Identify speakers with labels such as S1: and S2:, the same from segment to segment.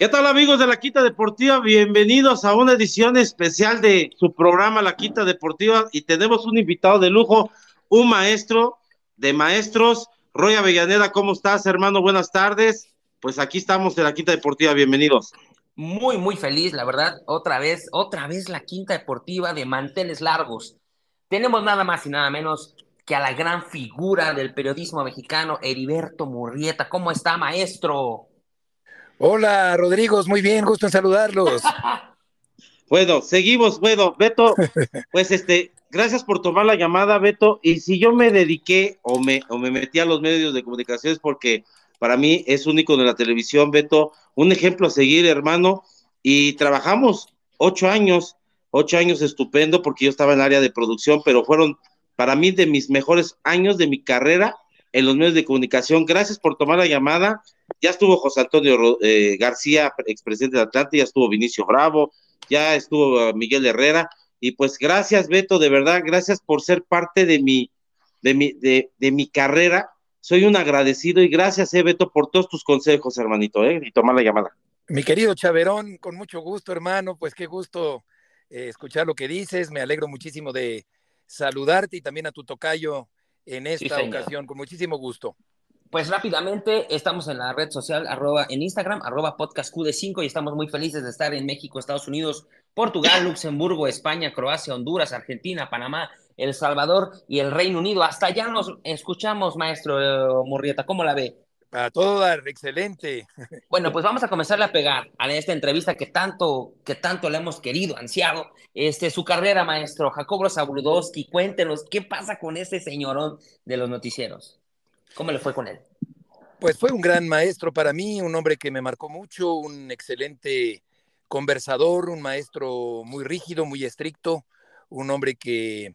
S1: ¿Qué tal amigos de la Quita Deportiva? Bienvenidos a una edición especial de su programa La Quita Deportiva y tenemos un invitado de lujo, un maestro de maestros, Roy Avellaneda, ¿cómo estás hermano? Buenas tardes. Pues aquí estamos de la Quinta Deportiva, bienvenidos.
S2: Muy, muy feliz, la verdad, otra vez, otra vez la Quinta Deportiva de manteles largos. Tenemos nada más y nada menos que a la gran figura del periodismo mexicano, Heriberto Murrieta. ¿Cómo está, maestro?
S3: Hola, Rodrigo, muy bien, gusto en saludarlos.
S1: bueno, seguimos, bueno, Beto, pues este, gracias por tomar la llamada, Beto, y si yo me dediqué o me, o me metí a los medios de comunicación es porque para mí es único de la televisión, Beto, un ejemplo a seguir, hermano, y trabajamos ocho años, ocho años estupendo, porque yo estaba en el área de producción, pero fueron para mí de mis mejores años de mi carrera en los medios de comunicación. Gracias por tomar la llamada ya estuvo José Antonio eh, García, expresidente de Atlanta, ya estuvo Vinicio Bravo, ya estuvo uh, Miguel Herrera, y pues gracias, Beto, de verdad, gracias por ser parte de mi, de mi, de, mi carrera. Soy un agradecido y gracias, eh, Beto, por todos tus consejos, hermanito, eh, y tomar la llamada.
S3: Mi querido Chaverón, con mucho gusto, hermano, pues qué gusto eh, escuchar lo que dices, me alegro muchísimo de saludarte y también a tu tocayo en esta ocasión, con muchísimo gusto.
S2: Pues rápidamente, estamos en la red social, arroba, en Instagram, arroba podcastqd5 y estamos muy felices de estar en México, Estados Unidos, Portugal, Luxemburgo, España, Croacia, Honduras, Argentina, Panamá, El Salvador y el Reino Unido. Hasta allá nos escuchamos, maestro Murrieta. ¿Cómo la ve?
S3: A todo excelente.
S2: Bueno, pues vamos a comenzarle a pegar a esta entrevista que tanto, que tanto le hemos querido, ansiado. Este, su carrera, maestro Jacobo Zabudowski, cuéntenos, ¿qué pasa con ese señorón de los noticieros? ¿Cómo le fue con él?
S3: Pues fue un gran maestro para mí, un hombre que me marcó mucho, un excelente conversador, un maestro muy rígido, muy estricto, un hombre que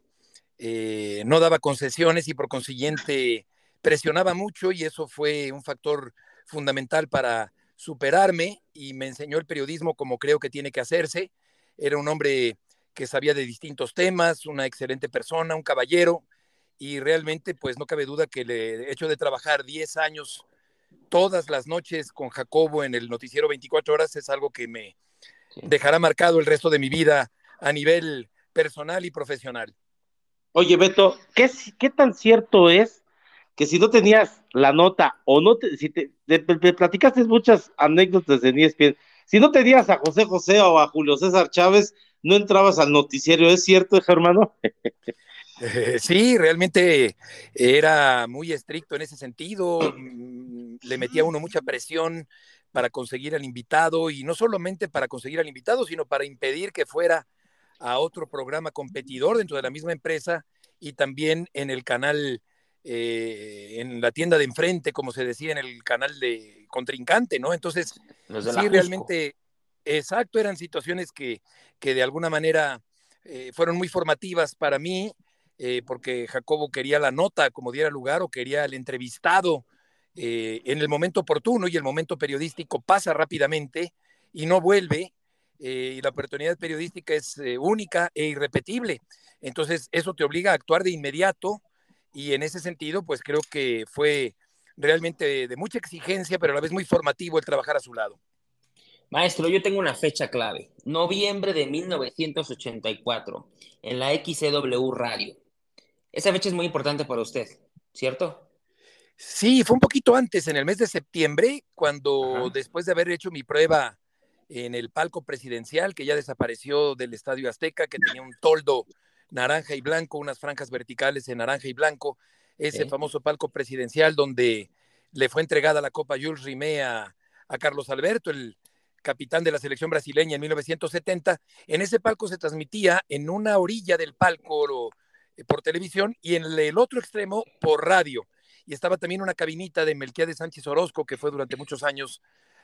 S3: eh, no daba concesiones y por consiguiente presionaba mucho y eso fue un factor fundamental para superarme y me enseñó el periodismo como creo que tiene que hacerse. Era un hombre que sabía de distintos temas, una excelente persona, un caballero, y realmente pues no cabe duda que el hecho de trabajar 10 años todas las noches con Jacobo en el noticiero 24 horas es algo que me dejará marcado el resto de mi vida a nivel personal y profesional.
S1: Oye, Beto, ¿qué, qué tan cierto es que si no tenías la nota o no te, si te, platicaste muchas anécdotas de ESPN, si no tenías a José José o a Julio César Chávez, no entrabas al noticiero, ¿es cierto, hermano?
S3: Eh, sí, realmente era muy estricto en ese sentido, mm, le metía a uno mucha presión para conseguir al invitado y no solamente para conseguir al invitado, sino para impedir que fuera a otro programa competidor dentro de la misma empresa y también en el canal, eh, en la tienda de enfrente, como se decía, en el canal de contrincante, ¿no? Entonces, sí, realmente, exacto, eran situaciones que, que de alguna manera eh, fueron muy formativas para mí eh, porque Jacobo quería la nota como diera lugar o quería el entrevistado eh, en el momento oportuno y el momento periodístico pasa rápidamente y no vuelve eh, y la oportunidad periodística es única e irrepetible. Entonces eso te obliga a actuar de inmediato y en ese sentido pues creo que fue realmente de mucha exigencia pero a la vez muy formativo el trabajar a su lado.
S2: Maestro, yo tengo una fecha clave, noviembre de 1984, en la XCW Radio. Esa fecha es muy importante para usted, ¿cierto?
S3: Sí, fue un poquito antes, en el mes de septiembre, cuando después de haber hecho mi prueba en el palco presidencial, que ya desapareció del Estadio Azteca, que tenía un toldo naranja y blanco, unas franjas verticales en naranja y blanco, ese famoso palco presidencial donde le fue entregada la Copa Jules Rimet a, a Carlos Alberto, el capitán de la selección brasileña en 1970. En ese palco se transmitía en una orilla del palco por televisión y en el otro extremo por radio. Y estaba también una cabinita de de Sánchez Orozco, que fue durante muchos años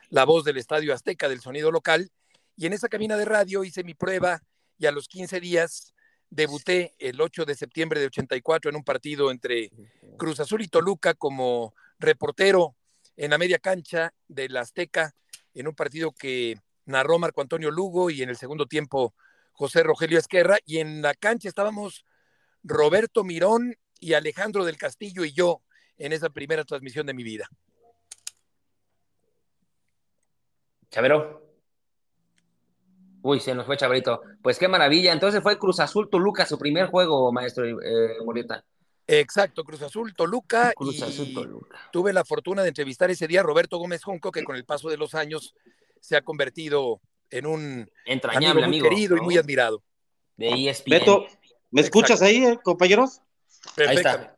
S3: la voz del Estadio Azteca del sonido local. Y en esa cabina de radio hice mi prueba y a los 15 días debuté el 8 de septiembre de 84 en un partido entre Cruz Azul y Toluca como reportero en la media cancha del Azteca, en un partido que narró Marco Antonio Lugo y en el segundo tiempo José Rogelio Esquerra. Y en la cancha estábamos Roberto Mirón y Alejandro del Castillo y yo en esa primera transmisión de mi vida.
S2: Chavero. Uy, se nos fue Chaverito. Pues qué maravilla. Entonces fue Cruz Azul Toluca su primer juego, maestro eh,
S3: Exacto, Cruz Azul Toluca. Cruz Azul Toluca. Tuve la fortuna de entrevistar ese día a Roberto Gómez Junco, que con el paso de los años se ha convertido en un
S2: entrañable
S3: amigo muy querido y muy admirado.
S1: De ESPN. Beto, ¿me escuchas ahí, eh, compañeros?
S3: Perfectamente.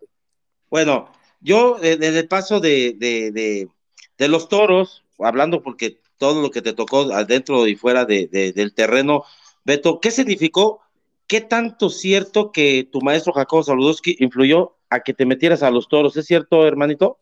S1: Bueno, yo desde el paso de, de, de, los toros, hablando porque todo lo que te tocó adentro y fuera del terreno, Beto, ¿qué significó? ¿Qué tanto cierto que tu maestro Jacobo Saludowski influyó a que te metieras a los toros? ¿Es cierto, hermanito?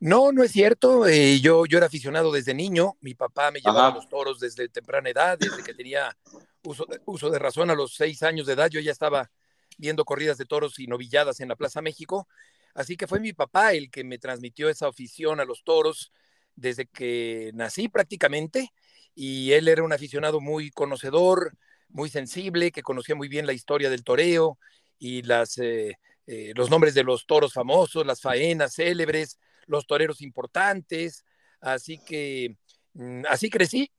S3: No, no es cierto. Eh, yo, yo era aficionado desde niño. Mi papá me llevaba a los toros desde temprana edad, desde que tenía uso, uso de razón a los seis años de edad. Yo ya estaba viendo corridas de toros y novilladas en la Plaza México. Así que fue mi papá el que me transmitió esa afición a los toros desde que nací prácticamente. Y él era un aficionado muy conocedor, muy sensible, que conocía muy bien la historia del toreo y las, eh, eh, los nombres de los toros famosos, las faenas célebres los toreros importantes, así que mm, así crecí,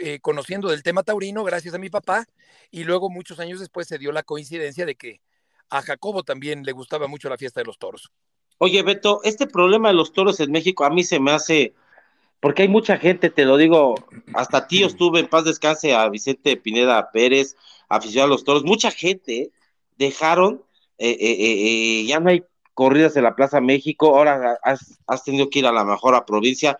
S3: eh, conociendo del tema taurino gracias a mi papá, y luego muchos años después se dio la coincidencia de que a Jacobo también le gustaba mucho la fiesta de los toros.
S1: Oye, Beto, este problema de los toros en México a mí se me hace, porque hay mucha gente, te lo digo, hasta tíos tuve en paz descanse a Vicente Pineda Pérez, aficionado a los toros, mucha gente dejaron, eh, eh, ya no hay corridas en la Plaza México, ahora has, tenido que ir a la mejor provincia.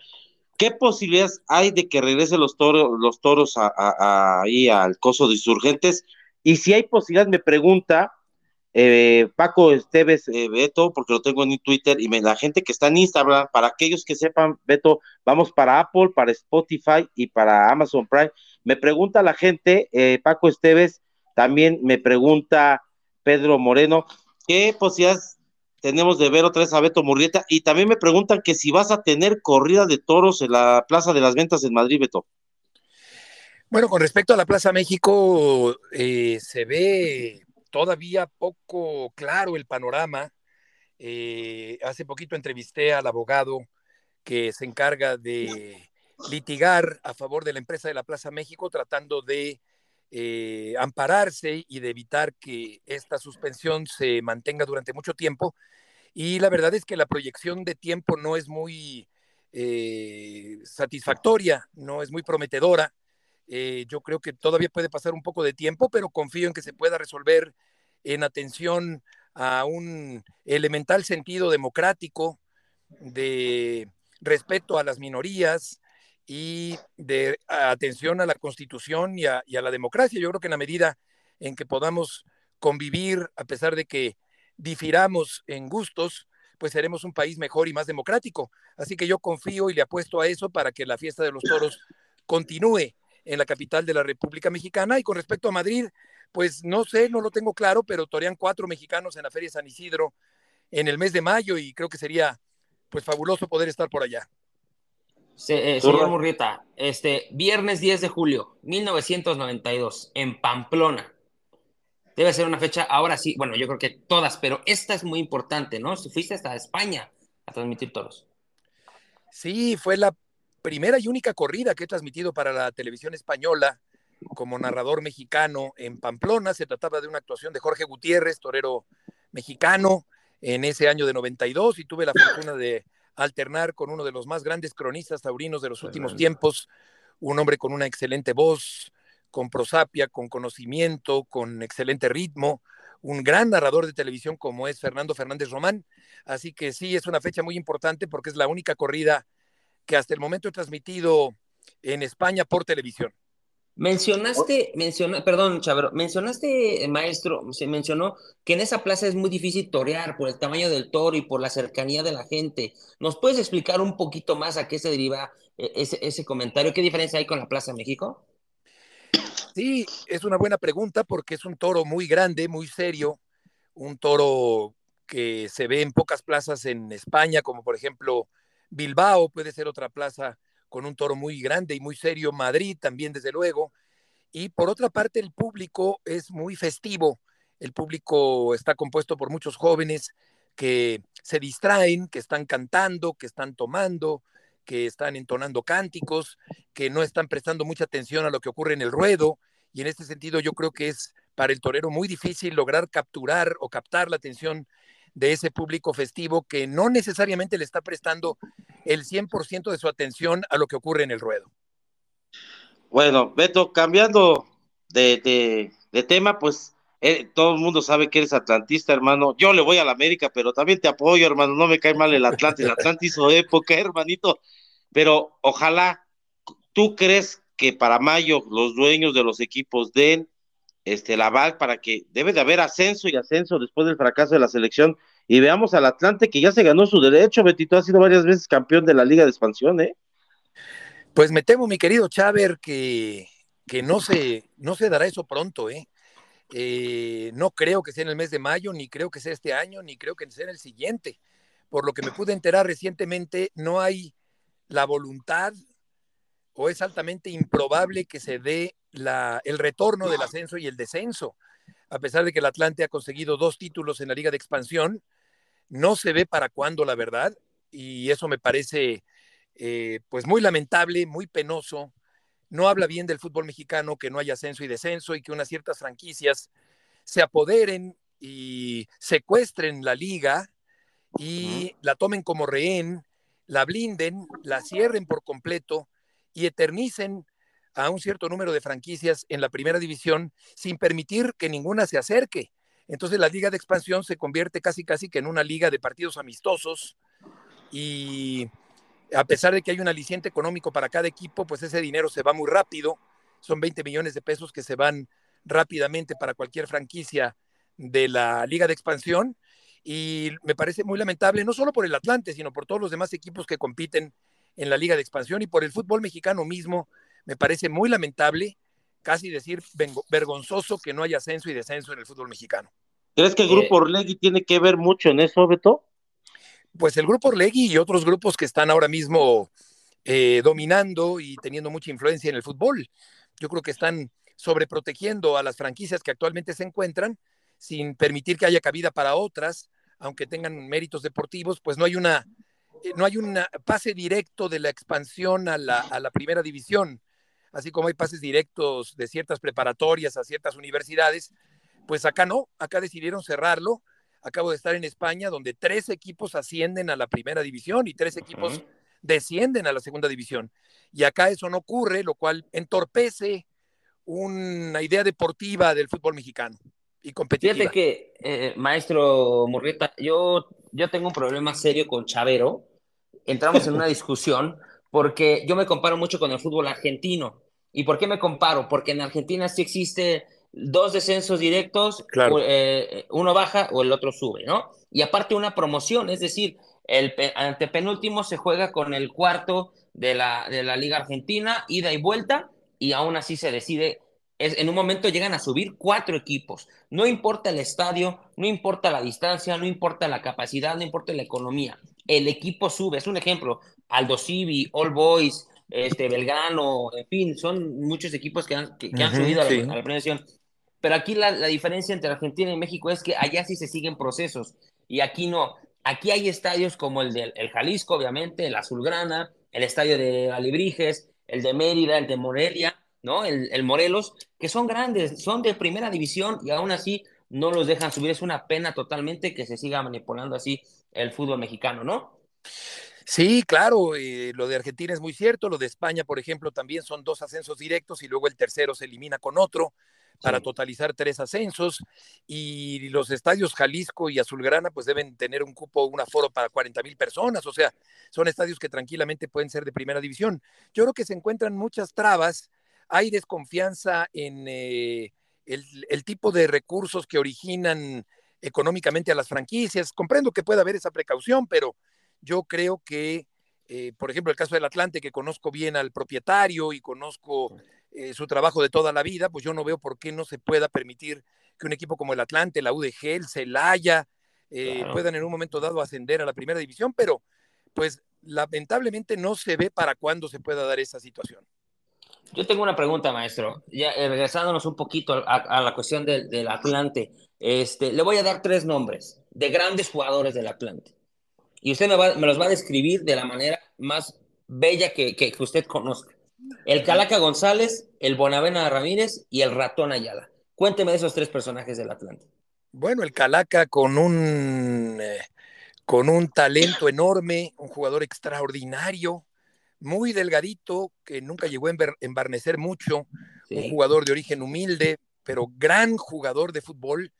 S1: ¿Qué posibilidades hay de que regresen los toros, los toros ahí al coso de insurgentes? Y si hay posibilidad, me pregunta eh, Paco Esteves eh, Beto, porque lo tengo en Twitter, y la gente que está en Instagram, para aquellos que sepan, Beto, vamos para Apple, para Spotify y para Amazon Prime. Me pregunta la gente, eh, Paco Esteves, también me pregunta Pedro Moreno, ¿qué posibilidades tenemos de ver otra vez a Beto Murrieta. Y también me preguntan que si vas a tener corrida de toros en la Plaza de las Ventas en Madrid, Beto.
S3: Bueno, con respecto a la Plaza México, eh, se ve todavía poco claro el panorama. Eh, hace poquito entrevisté al abogado que se encarga de litigar a favor de la empresa de la Plaza México, tratando de eh, ampararse y de evitar que esta suspensión se mantenga durante mucho tiempo. Y la verdad es que la proyección de tiempo no es muy eh, satisfactoria, no es muy prometedora. Eh, yo creo que todavía puede pasar un poco de tiempo, pero confío en que se pueda resolver en atención a un elemental sentido democrático de respeto a las minorías, y de atención a la constitución y a, la democracia. Yo creo que en la medida en que podamos convivir, a pesar de que difiramos en gustos, pues seremos un país mejor y más democrático. Así que yo confío y le apuesto a eso para que la fiesta de los toros continúe en la capital de la República Mexicana. Y con respecto a Madrid, pues no sé, no lo tengo claro, pero torean cuatro mexicanos en la Feria San Isidro en el mes de mayo y creo que sería pues fabuloso poder estar por allá.
S2: Eh, señor Murrieta, este, viernes 10 de julio, 1992, en Pamplona. Debe ser una fecha, ahora sí, bueno, yo creo que todas, pero esta es muy importante, ¿no? Si fuiste hasta España a transmitir toros.
S3: Sí, fue la primera y única corrida que he transmitido para la televisión española como narrador mexicano en Pamplona. Se trataba de una actuación de Jorge Gutiérrez, torero mexicano, en ese año de 92 y tuve la fortuna de alternar con uno de los más grandes cronistas taurinos de los últimos tiempos, un hombre con una excelente voz, con prosapia, con conocimiento, con excelente ritmo, un gran narrador de televisión como es Fernando Fernández Román. Así que sí, es una fecha muy importante porque es la única corrida que hasta el momento he transmitido en España por televisión.
S2: Mencionaste, menciona, perdón, Chavero, mencionaste, maestro, se mencionó que en esa plaza es muy difícil torear por el tamaño del toro y por la cercanía de la gente. ¿Nos puedes explicar un poquito más a qué se deriva eh, ese, ese comentario? ¿Qué diferencia hay con la Plaza México?
S3: Sí, es una buena pregunta porque es un toro muy grande, muy serio, un toro que se ve en pocas plazas en España, como por ejemplo Bilbao, puede ser otra plaza con un toro muy grande y muy serio, Madrid también desde luego. Y por otra parte, el público es muy festivo. El público está compuesto por muchos jóvenes que se distraen, que están cantando, que están tomando, que están entonando cánticos, que no están prestando mucha atención a lo que ocurre en el ruedo, y en este sentido yo creo que es para el torero muy difícil lograr capturar o captar la atención de ese público festivo que no necesariamente le está prestando el 100% de su atención a lo que ocurre en el ruedo.
S1: Bueno, Beto, cambiando de, tema, pues eh, todo el mundo sabe que eres atlantista, hermano. Yo le voy a la América, pero también te apoyo, hermano. No me cae mal el Atlante. El Atlante hizo época, hermanito. Pero ojalá, ¿tú crees que para mayo los dueños de los equipos den este, el aval para que debe de haber ascenso y ascenso después del fracaso de la selección? Y veamos al Atlante que ya se ganó su derecho. Betito ha sido varias veces campeón de la Liga de Expansión, ¿eh?
S3: Pues me temo, mi querido Chaver, que, que no, se, no se dará eso pronto, ¿eh? ¿eh? No creo que sea en el mes de mayo, ni creo que sea este año, ni creo que sea en el siguiente. Por lo que me pude enterar recientemente, no hay la voluntad o es altamente improbable que se dé la, el retorno del ascenso y el descenso. A pesar de que el Atlante ha conseguido dos títulos en la Liga de Expansión, no se ve para cuándo, la verdad, y eso me parece eh, pues muy lamentable, muy penoso. No habla bien del fútbol mexicano que no haya ascenso y descenso y que unas ciertas franquicias se apoderen y secuestren la liga y la tomen como rehén, la blinden, la cierren por completo y eternicen a un cierto número de franquicias en la primera división sin permitir que ninguna se acerque. Entonces la liga de expansión se convierte casi casi que en una liga de partidos amistosos y a pesar de que hay un aliciente económico para cada equipo, pues ese dinero se va muy rápido. Son 20 millones de pesos que se van rápidamente para cualquier franquicia de la Liga de Expansión. Y me parece muy lamentable, no solo por el Atlante, sino por todos los demás equipos que compiten en la Liga de Expansión y por el fútbol mexicano mismo. Me parece muy lamentable, casi decir vergonzoso, que no haya ascenso y descenso en el fútbol mexicano.
S1: ¿Crees que el grupo eh, Orlegui tiene que ver mucho en eso, Beto?
S3: pues el grupo Orlegui y otros grupos que están ahora mismo eh, dominando y teniendo mucha influencia en el fútbol. Yo creo que están sobreprotegiendo a las franquicias que actualmente se encuentran sin permitir que haya cabida para otras, aunque tengan méritos deportivos, pues no hay una eh, no hay un pase directo de la expansión a la, a la primera división, así como hay pases directos de ciertas preparatorias a ciertas universidades, pues acá no, acá decidieron cerrarlo Acabo de estar en España, donde tres equipos ascienden a la primera división y tres equipos descienden a la segunda división. Y acá eso no ocurre, lo cual entorpece una idea deportiva del fútbol mexicano y competitiva.
S2: Fíjate que, eh, maestro Murrieta, yo, yo tengo un problema serio con Chavero. Entramos en una discusión porque yo me comparo mucho con el fútbol argentino. ¿Y por qué me comparo? Porque en Argentina sí existe dos descensos directos, eh, uno baja o el otro sube, ¿no? Y aparte una promoción, es decir, el antepenúltimo se juega con el cuarto de la, de la Liga Argentina, ida y vuelta, y aún así se decide, es, en un momento llegan a subir cuatro equipos. No importa el estadio, no importa la distancia, no importa la capacidad, no importa la economía. El equipo sube, es un ejemplo. Aldo Civi, All Boys, este, Belgrano, en fin, son muchos equipos que han, que, han subido a la, a la premiación. Pero aquí la, diferencia entre Argentina y México es que allá sí se siguen procesos y aquí no. Aquí hay estadios como el de el Jalisco, obviamente, el Azulgrana, el estadio de Alebrijes, el de Mérida, el de Morelia, ¿no? El, el, Morelos, que son grandes, son de primera división y aún así no los dejan subir. Es una pena totalmente que se siga manipulando así el fútbol mexicano, ¿no?
S3: Sí, claro, eh, lo de Argentina es muy cierto, lo de España, por ejemplo, también son dos ascensos directos y luego el tercero se elimina con otro para totalizar tres ascensos y los estadios Jalisco y Azulgrana pues deben tener un cupo, un aforo para 40 mil personas, o sea, son estadios que tranquilamente pueden ser de primera división. Yo creo que se encuentran muchas trabas, hay desconfianza en eh, el, tipo de recursos que originan económicamente a las franquicias. Comprendo que pueda haber esa precaución, pero yo creo que, eh, por ejemplo, el caso del Atlante, que conozco bien al propietario y conozco eh, su trabajo de toda la vida, pues yo no veo por qué no se pueda permitir que un equipo como el Atlante, la UDG, el Celaya, eh, puedan en un momento dado ascender a la primera división, pero pues lamentablemente no se ve para cuándo se pueda dar esa situación.
S2: Yo tengo una pregunta, maestro. Ya eh, regresándonos un poquito a, la cuestión del, Atlante, este, le voy a dar tres nombres de grandes jugadores del Atlante. Y usted me, me los va a describir de la manera más bella que, que, usted conozca. El Calaca González, el Bonavena Ramírez y el Ratón Ayala. Cuénteme de esos tres personajes del Atlante.
S3: Bueno, el Calaca con un, eh, con un talento enorme, un jugador extraordinario, muy delgadito, que nunca llegó a embarnecer mucho, un jugador de origen humilde, pero gran jugador de fútbol.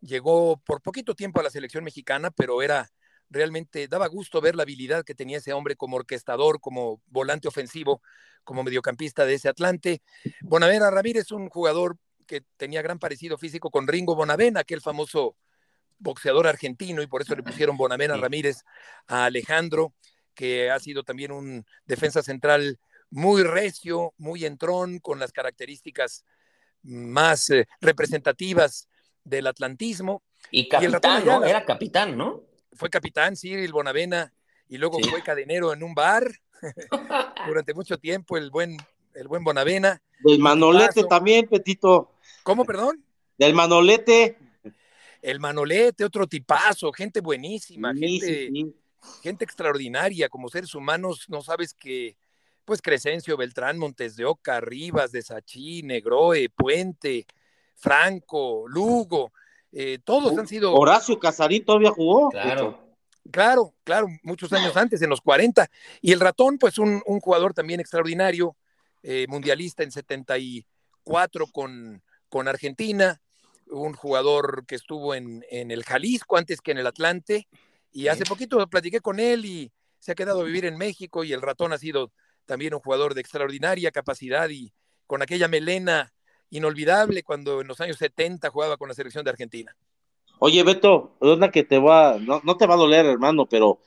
S3: Llegó por poquito tiempo a la selección mexicana, pero era realmente, daba gusto ver la habilidad que tenía ese hombre como orquestador, como volante ofensivo, como mediocampista de ese Atlante. Bonavena Ramírez, un jugador que tenía gran parecido físico con Ringo Bonavena, aquel famoso boxeador argentino, y por eso le pusieron Bonavena Ramírez a Alejandro que ha sido también un defensa central muy recio, muy entrón, con las características más eh, representativas del atlantismo.
S2: Y capitán, ¿no? Era capitán, ¿no?
S3: Fue capitán, sí, el Bonavena, y luego fue cadenero en un bar durante mucho tiempo, el buen, el buen Bonavena.
S1: Del Manolete también, Petito.
S3: ¿Cómo, perdón?
S1: Del Manolete.
S3: El Manolete, otro tipazo, gente buenísima, gente gente extraordinaria como seres humanos, no sabes que, pues Crescencio, Beltrán, Montes de Oca, Rivas, de Sachí, Negroe, Puente, Franco, Lugo, eh, todos han sido...
S1: Horacio Casarín todavía jugó.
S2: Claro.
S3: Claro, claro, muchos años antes, en los 40. Y el ratón, pues un, jugador también extraordinario, eh, mundialista en 74 con, con Argentina, un jugador que estuvo en, en, el Jalisco antes que en el Atlante, y hace poquito platiqué con él y se ha quedado a vivir en México y el ratón ha sido también un jugador de extraordinaria capacidad y con aquella melena inolvidable cuando en los años 70 jugaba con la selección de Argentina.
S1: Oye, Beto, una que te va, no, no te va a doler, hermano, pero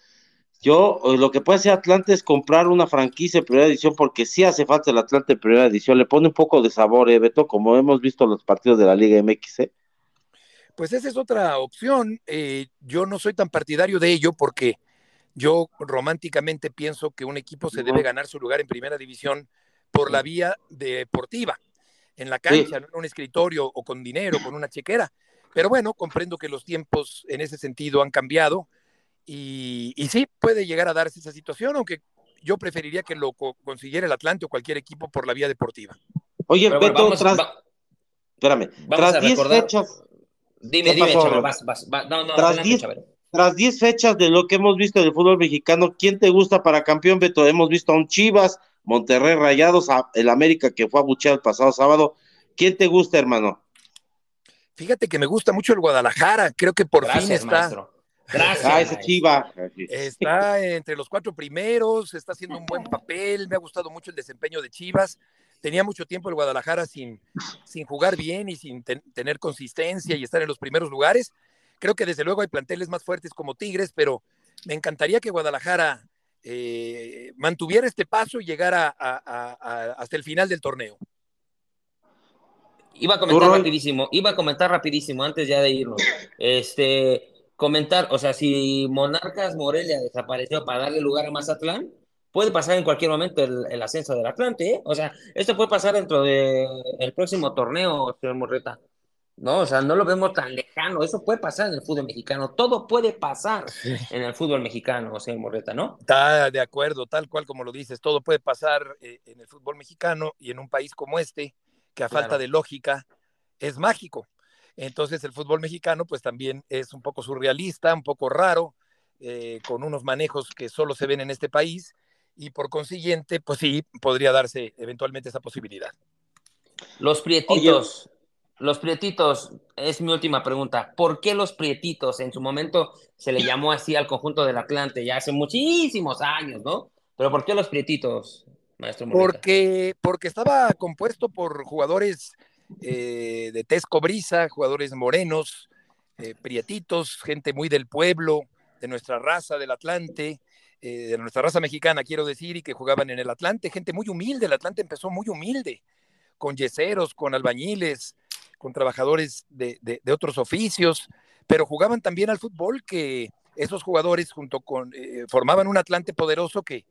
S1: yo eh, lo que puede hacer Atlante es comprar una franquicia de primera edición porque sí hace falta el Atlante de primera edición, le pone un poco de sabor, ¿eh, Beto, como hemos visto los partidos de la Liga MX. ¿eh?
S3: Pues esa es otra opción. Eh, yo no soy tan partidario de ello porque yo románticamente pienso que un equipo se debe ganar su lugar en primera división por la vía deportiva, en la cancha, en un escritorio o con dinero, con una chequera. Pero bueno, comprendo que los tiempos en ese sentido han cambiado y, sí, puede llegar a darse esa situación, aunque yo preferiría que lo consiguiera el Atlante o cualquier equipo por la vía deportiva.
S1: Oye, Beto, tras, espérame, tras 10 fechas,
S2: Dime, dime, vas, vas, No, no,
S1: tras 10 fechas de lo que hemos visto del fútbol mexicano, ¿quién te gusta para campeón, Beto? Hemos visto a un Chivas, Monterrey Rayados, el América que fue abucheado el pasado sábado. ¿Quién te gusta, hermano?
S3: Fíjate que me gusta mucho el Guadalajara, creo que por fin está.
S2: Gracias. Ah,
S1: ese Chiva.
S3: Está entre los cuatro primeros, está haciendo un buen papel, me ha gustado mucho el desempeño de Chivas tenía mucho tiempo el Guadalajara sin, sin jugar bien y sin tener consistencia y estar en los primeros lugares. Creo que desde luego hay planteles más fuertes como Tigres, pero me encantaría que Guadalajara eh, mantuviera este paso y llegara hasta el final del torneo.
S2: Iba a comentar rapidísimo, iba a comentar rapidísimo antes ya de irnos. Este, comentar, o sea, si Monarcas Morelia desapareció para darle lugar a Mazatlán, puede pasar en cualquier momento el, ascenso del Atlante, ¿eh? O sea, esto puede pasar dentro del próximo torneo, señor Morreta. No, o sea, no lo vemos tan lejano. Eso puede pasar en el fútbol mexicano. Todo puede pasar en el fútbol mexicano, señor Morreta, ¿no?
S3: Está de acuerdo, tal cual como lo dices. Todo puede pasar eh, en el fútbol mexicano y en un país como este, que a falta de lógica es mágico. Entonces, el fútbol mexicano, pues también es un poco surrealista, un poco raro, eh, con unos manejos que solo se ven en este país y por consiguiente, pues sí, podría darse eventualmente esa posibilidad.
S2: Los prietitos, los prietitos, es mi última pregunta. ¿Por qué los prietitos? En su momento se le llamó así al conjunto del Atlante, ya hace muchísimos años, ¿no? Pero ¿por qué los prietitos, maestro
S3: Porque, porque estaba compuesto por jugadores eh, de Tesco Brisa, jugadores morenos, eh, prietitos, gente muy del pueblo, de nuestra raza, del Atlante, eh, de nuestra raza mexicana, quiero decir, y que jugaban en el Atlante, gente muy humilde, el Atlante empezó muy humilde, con yeseros, con albañiles, con trabajadores de, otros oficios, pero jugaban también al fútbol que esos jugadores junto con, eh, formaban un Atlante poderoso que,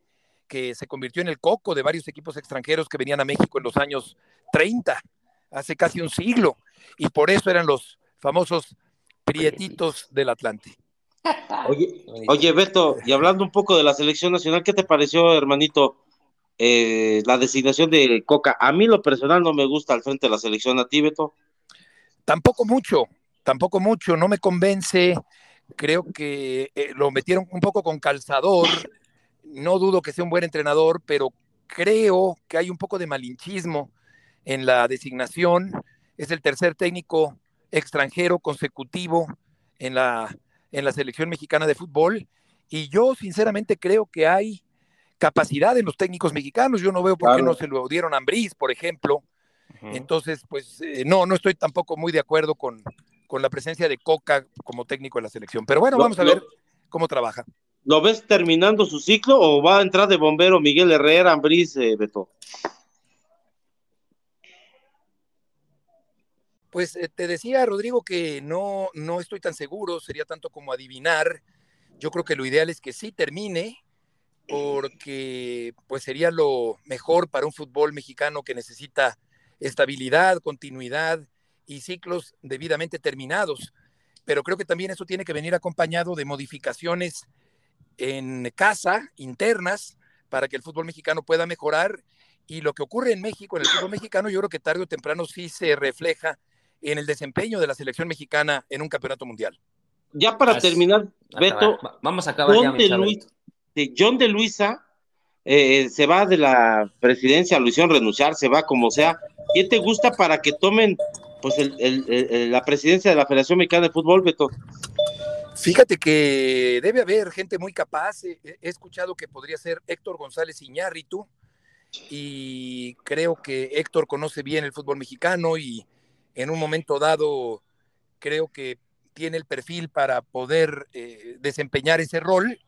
S3: que se convirtió en el coco de varios equipos extranjeros que venían a México en los años 30, hace casi un siglo, y por eso eran los famosos prietitos del Atlante.
S1: Oye, oye, Beto, y hablando un poco de la selección nacional, ¿qué te pareció, hermanito, eh, la designación de Coca? A mí lo personal no me gusta al frente de la selección, ¿a ti, Beto?
S3: Tampoco mucho, tampoco mucho, no me convence. Creo que eh, lo metieron un poco con calzador. No dudo que sea un buen entrenador, pero creo que hay un poco de malinchismo en la designación. Es el tercer técnico extranjero consecutivo en la, en la selección mexicana de fútbol. Y yo sinceramente creo que hay capacidad en los técnicos mexicanos. Yo no veo por qué no se lo dieron a Ambriz, por ejemplo. Entonces, pues eh, no, no estoy tampoco muy de acuerdo con, con, la presencia de Coca como técnico en la selección. Pero bueno, vamos a ver cómo trabaja.
S1: ¿Lo ves terminando su ciclo o va a entrar de bombero Miguel Herrera, Ambriz, eh, Beto?
S3: Pues eh, te decía, Rodrigo, que no, no estoy tan seguro, sería tanto como adivinar. Yo creo que lo ideal es que sí termine, porque pues sería lo mejor para un fútbol mexicano que necesita estabilidad, continuidad y ciclos debidamente terminados. Pero creo que también eso tiene que venir acompañado de modificaciones en casa, internas, para que el fútbol mexicano pueda mejorar. Y lo que ocurre en México, en el fútbol mexicano, yo creo que tarde o temprano sí se refleja en el desempeño de la selección mexicana en un campeonato mundial.
S1: Ya para terminar, Beto,
S2: vamos a acabar
S1: John, de, Luis, de John de Luisa eh, se va de la presidencia, lo hicieron renunciar, se va como sea. ¿Quién te gusta para que tomen pues la presidencia de la Federación Mexicana de Fútbol, Beto?
S3: Fíjate que debe haber gente muy capaz. He, escuchado que podría ser Héctor González Iñárritu y creo que Héctor conoce bien el fútbol mexicano y en un momento dado creo que tiene el perfil para poder eh, desempeñar ese rol.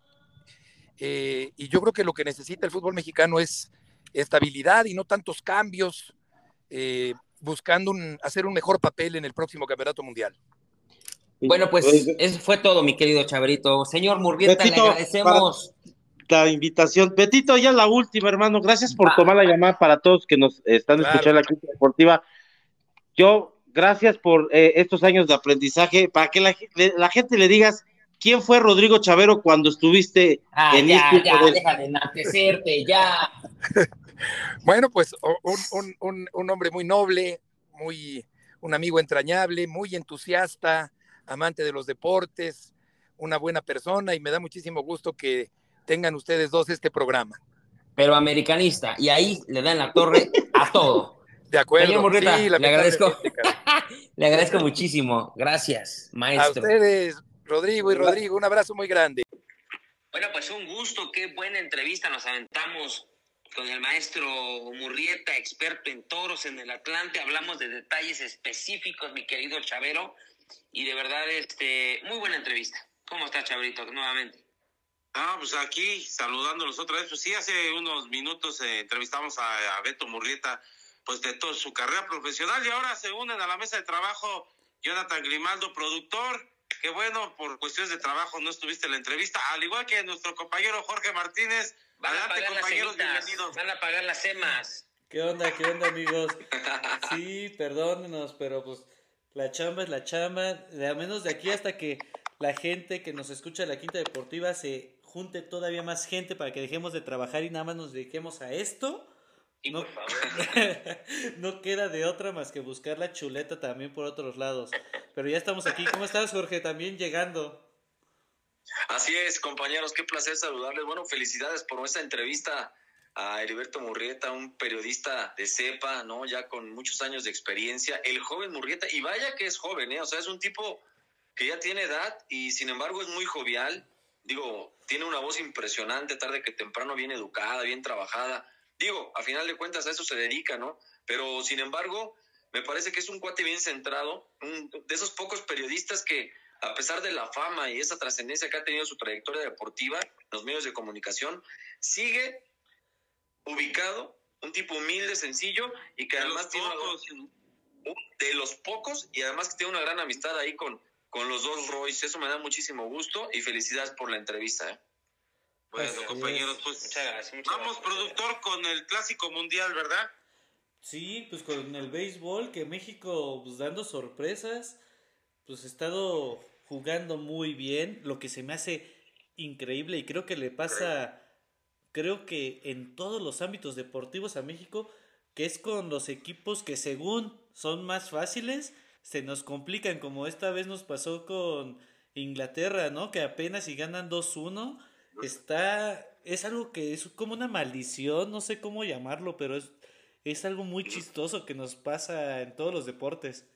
S3: Eh, y yo creo que lo que necesita el fútbol mexicano es estabilidad y no tantos cambios, eh, buscando hacer un mejor papel en el próximo campeonato mundial.
S2: Bueno, pues eso fue todo, mi querido Chaverito. Señor Murrieta, le agradecemos.
S1: La invitación. Betito, ya la última, hermano. Gracias por tomar la llamada para todos que nos están escuchando la crítica deportiva. Yo, gracias por eh, estos años de aprendizaje. Para que la, gente le digas quién fue Rodrigo Chavero cuando estuviste
S2: ah, en ya, este ya, deja de enaltecerte, ya.
S3: bueno, pues un, un, un hombre muy noble, muy un amigo entrañable, muy entusiasta amante de los deportes, una buena persona y me da muchísimo gusto que tengan ustedes dos este programa.
S2: Pero americanista, y ahí le dan la torre a todo.
S3: De acuerdo.
S2: le agradezco. le agradezco muchísimo. Gracias, maestro.
S3: A ustedes, Rodrigo y Rodrigo, un abrazo muy grande.
S2: Bueno, pues un gusto, qué buena entrevista nos aventamos con el maestro Murrieta, experto en toros en el Atlante. Hablamos de detalles específicos, mi querido Chavero y de verdad, este, muy buena entrevista. ¿Cómo está, Chabrito, nuevamente?
S1: Ah, pues aquí saludándolos otra vez. Pues sí, hace unos minutos eh, entrevistamos a, Beto Murrieta, pues de toda su carrera profesional y ahora se unen a la mesa de trabajo Jonathan Grimaldo, productor. Qué bueno, por cuestiones de trabajo no estuviste en la entrevista, al igual que nuestro compañero Jorge Martínez.
S2: Van a pagar compañeros, bienvenidos. Van a pagar las semas.
S4: ¿Qué onda, qué onda, amigos? Sí, perdónenos, pero pues la chamba es la chamba, de a menos de aquí hasta que la gente que nos escucha de la Quinta Deportiva se junte todavía más gente para que dejemos de trabajar y nada más nos dediquemos a esto.
S2: No,
S4: no queda de otra más que buscar la chuleta también por otros lados. Pero ya estamos aquí. ¿Cómo estás, Jorge? También llegando.
S5: Así es, compañeros, qué placer saludarles. Bueno, felicidades por esta entrevista a Heriberto Murrieta, un periodista de cepa, ¿no? Ya con muchos años de experiencia. El joven Murrieta, y vaya que es joven, ¿eh? O sea, es un tipo que ya tiene edad y sin embargo es muy jovial. Digo, tiene una voz impresionante, tarde que temprano, bien educada, bien trabajada. Digo, a final de cuentas a eso se dedica, ¿no? Pero sin embargo, me parece que es un cuate bien centrado, de esos pocos periodistas que, a pesar de la fama y esa trascendencia que ha tenido su trayectoria deportiva en los medios de comunicación, sigue ubicado, un tipo humilde, sencillo y que además tiene de los pocos y además que tiene una gran amistad ahí con, con los dos Royce. Eso me da muchísimo gusto y felicidades por la entrevista. ¿eh?
S1: Bueno, compañeros, pues muchas gracias, vamos, productor, con el clásico mundial, ¿verdad?
S4: Sí, pues con el béisbol, que México, pues dando sorpresas, pues ha estado jugando muy bien, lo que se me hace increíble y creo que le pasa, creo que en todos los ámbitos deportivos a México, que es con los equipos que según son más fáciles, se nos complican, como esta vez nos pasó con Inglaterra, ¿no? Que apenas si ganan 2-1, está, es algo que es como una maldición, no sé cómo llamarlo, pero es, es algo muy chistoso que nos pasa en todos los deportes.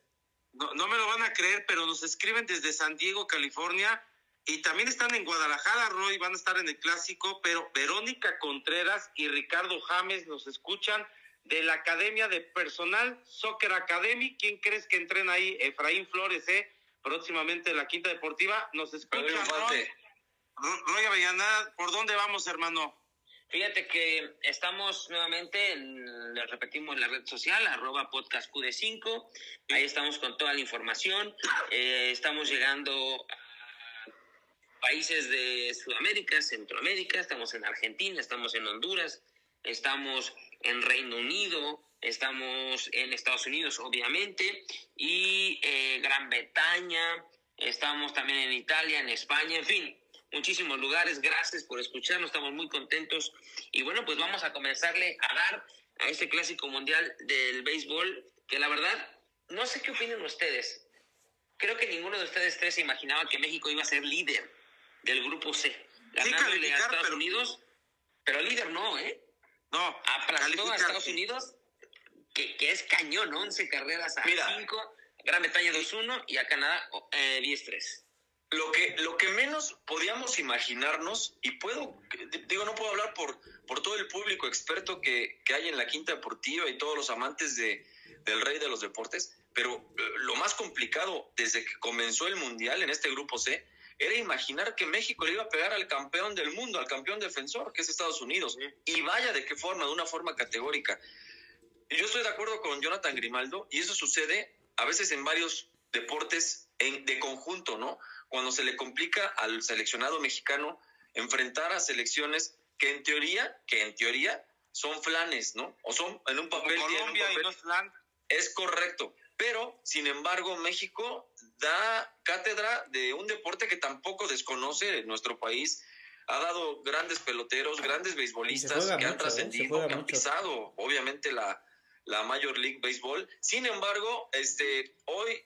S1: No, no me lo van a creer, pero nos escriben desde San Diego, California, y también están en Guadalajara, Roy, van a estar en el clásico, pero Verónica Contreras y Ricardo James nos escuchan de la Academia de Personal Soccer Academy. ¿Quién crees que entrena ahí? Efraín Flores, ¿eh? Próximamente la Quinta Deportiva. Nos escuchan, Roy. Roy Avellaneda, ¿por dónde vamos, hermano?
S2: Fíjate que estamos nuevamente, les repetimos, en la red social, arroba podcastqd5. Ahí estamos con toda la información. Eh, estamos llegando a países de Sudamérica, Centroamérica, estamos en Argentina, estamos en Honduras, estamos en Reino Unido, estamos en Estados Unidos, obviamente, y eh, Gran Bretaña, estamos también en Italia, en España, en fin, muchísimos lugares. Gracias por escucharnos, estamos muy contentos. Y bueno, pues vamos a comenzarle a dar a este clásico mundial del béisbol, que la verdad, no sé qué opinan ustedes. Creo que ninguno de ustedes tres se imaginaba que México iba a ser líder del grupo C, ganándole a Estados Unidos, pero líder no, ¿eh?
S1: No,
S2: aplastó a Estados Unidos, que, que es cañón, 11 carreras a 5, Gran Bretaña 2-1 y a Canadá eh, 10-3
S5: lo que, lo que menos podíamos imaginarnos, y puedo, digo, no puedo hablar por, por todo el público experto que, que hay en la Quinta Deportiva y todos los amantes de, del rey de los deportes, pero eh, lo más complicado desde que comenzó el Mundial en este grupo C era imaginar que México le iba a pegar al campeón del mundo, al campeón defensor, que es Estados Unidos. Y vaya de qué forma, de una forma categórica. Yo estoy de acuerdo con Jonathan Grimaldo, y eso sucede a veces en varios deportes en, de conjunto, ¿no? Cuando se le complica al seleccionado mexicano enfrentar a selecciones que en teoría, que en teoría son flanes, ¿no? O son en un papel.
S1: Colombia y no es flan.
S5: Es correcto. Pero, sin embargo, México da cátedra de un deporte que tampoco desconoce nuestro país. Ha dado grandes peloteros, grandes beisbolistas que han ¿eh? trascendido, que han pisado, obviamente, la, la Major League Baseball. Sin embargo, este, hoy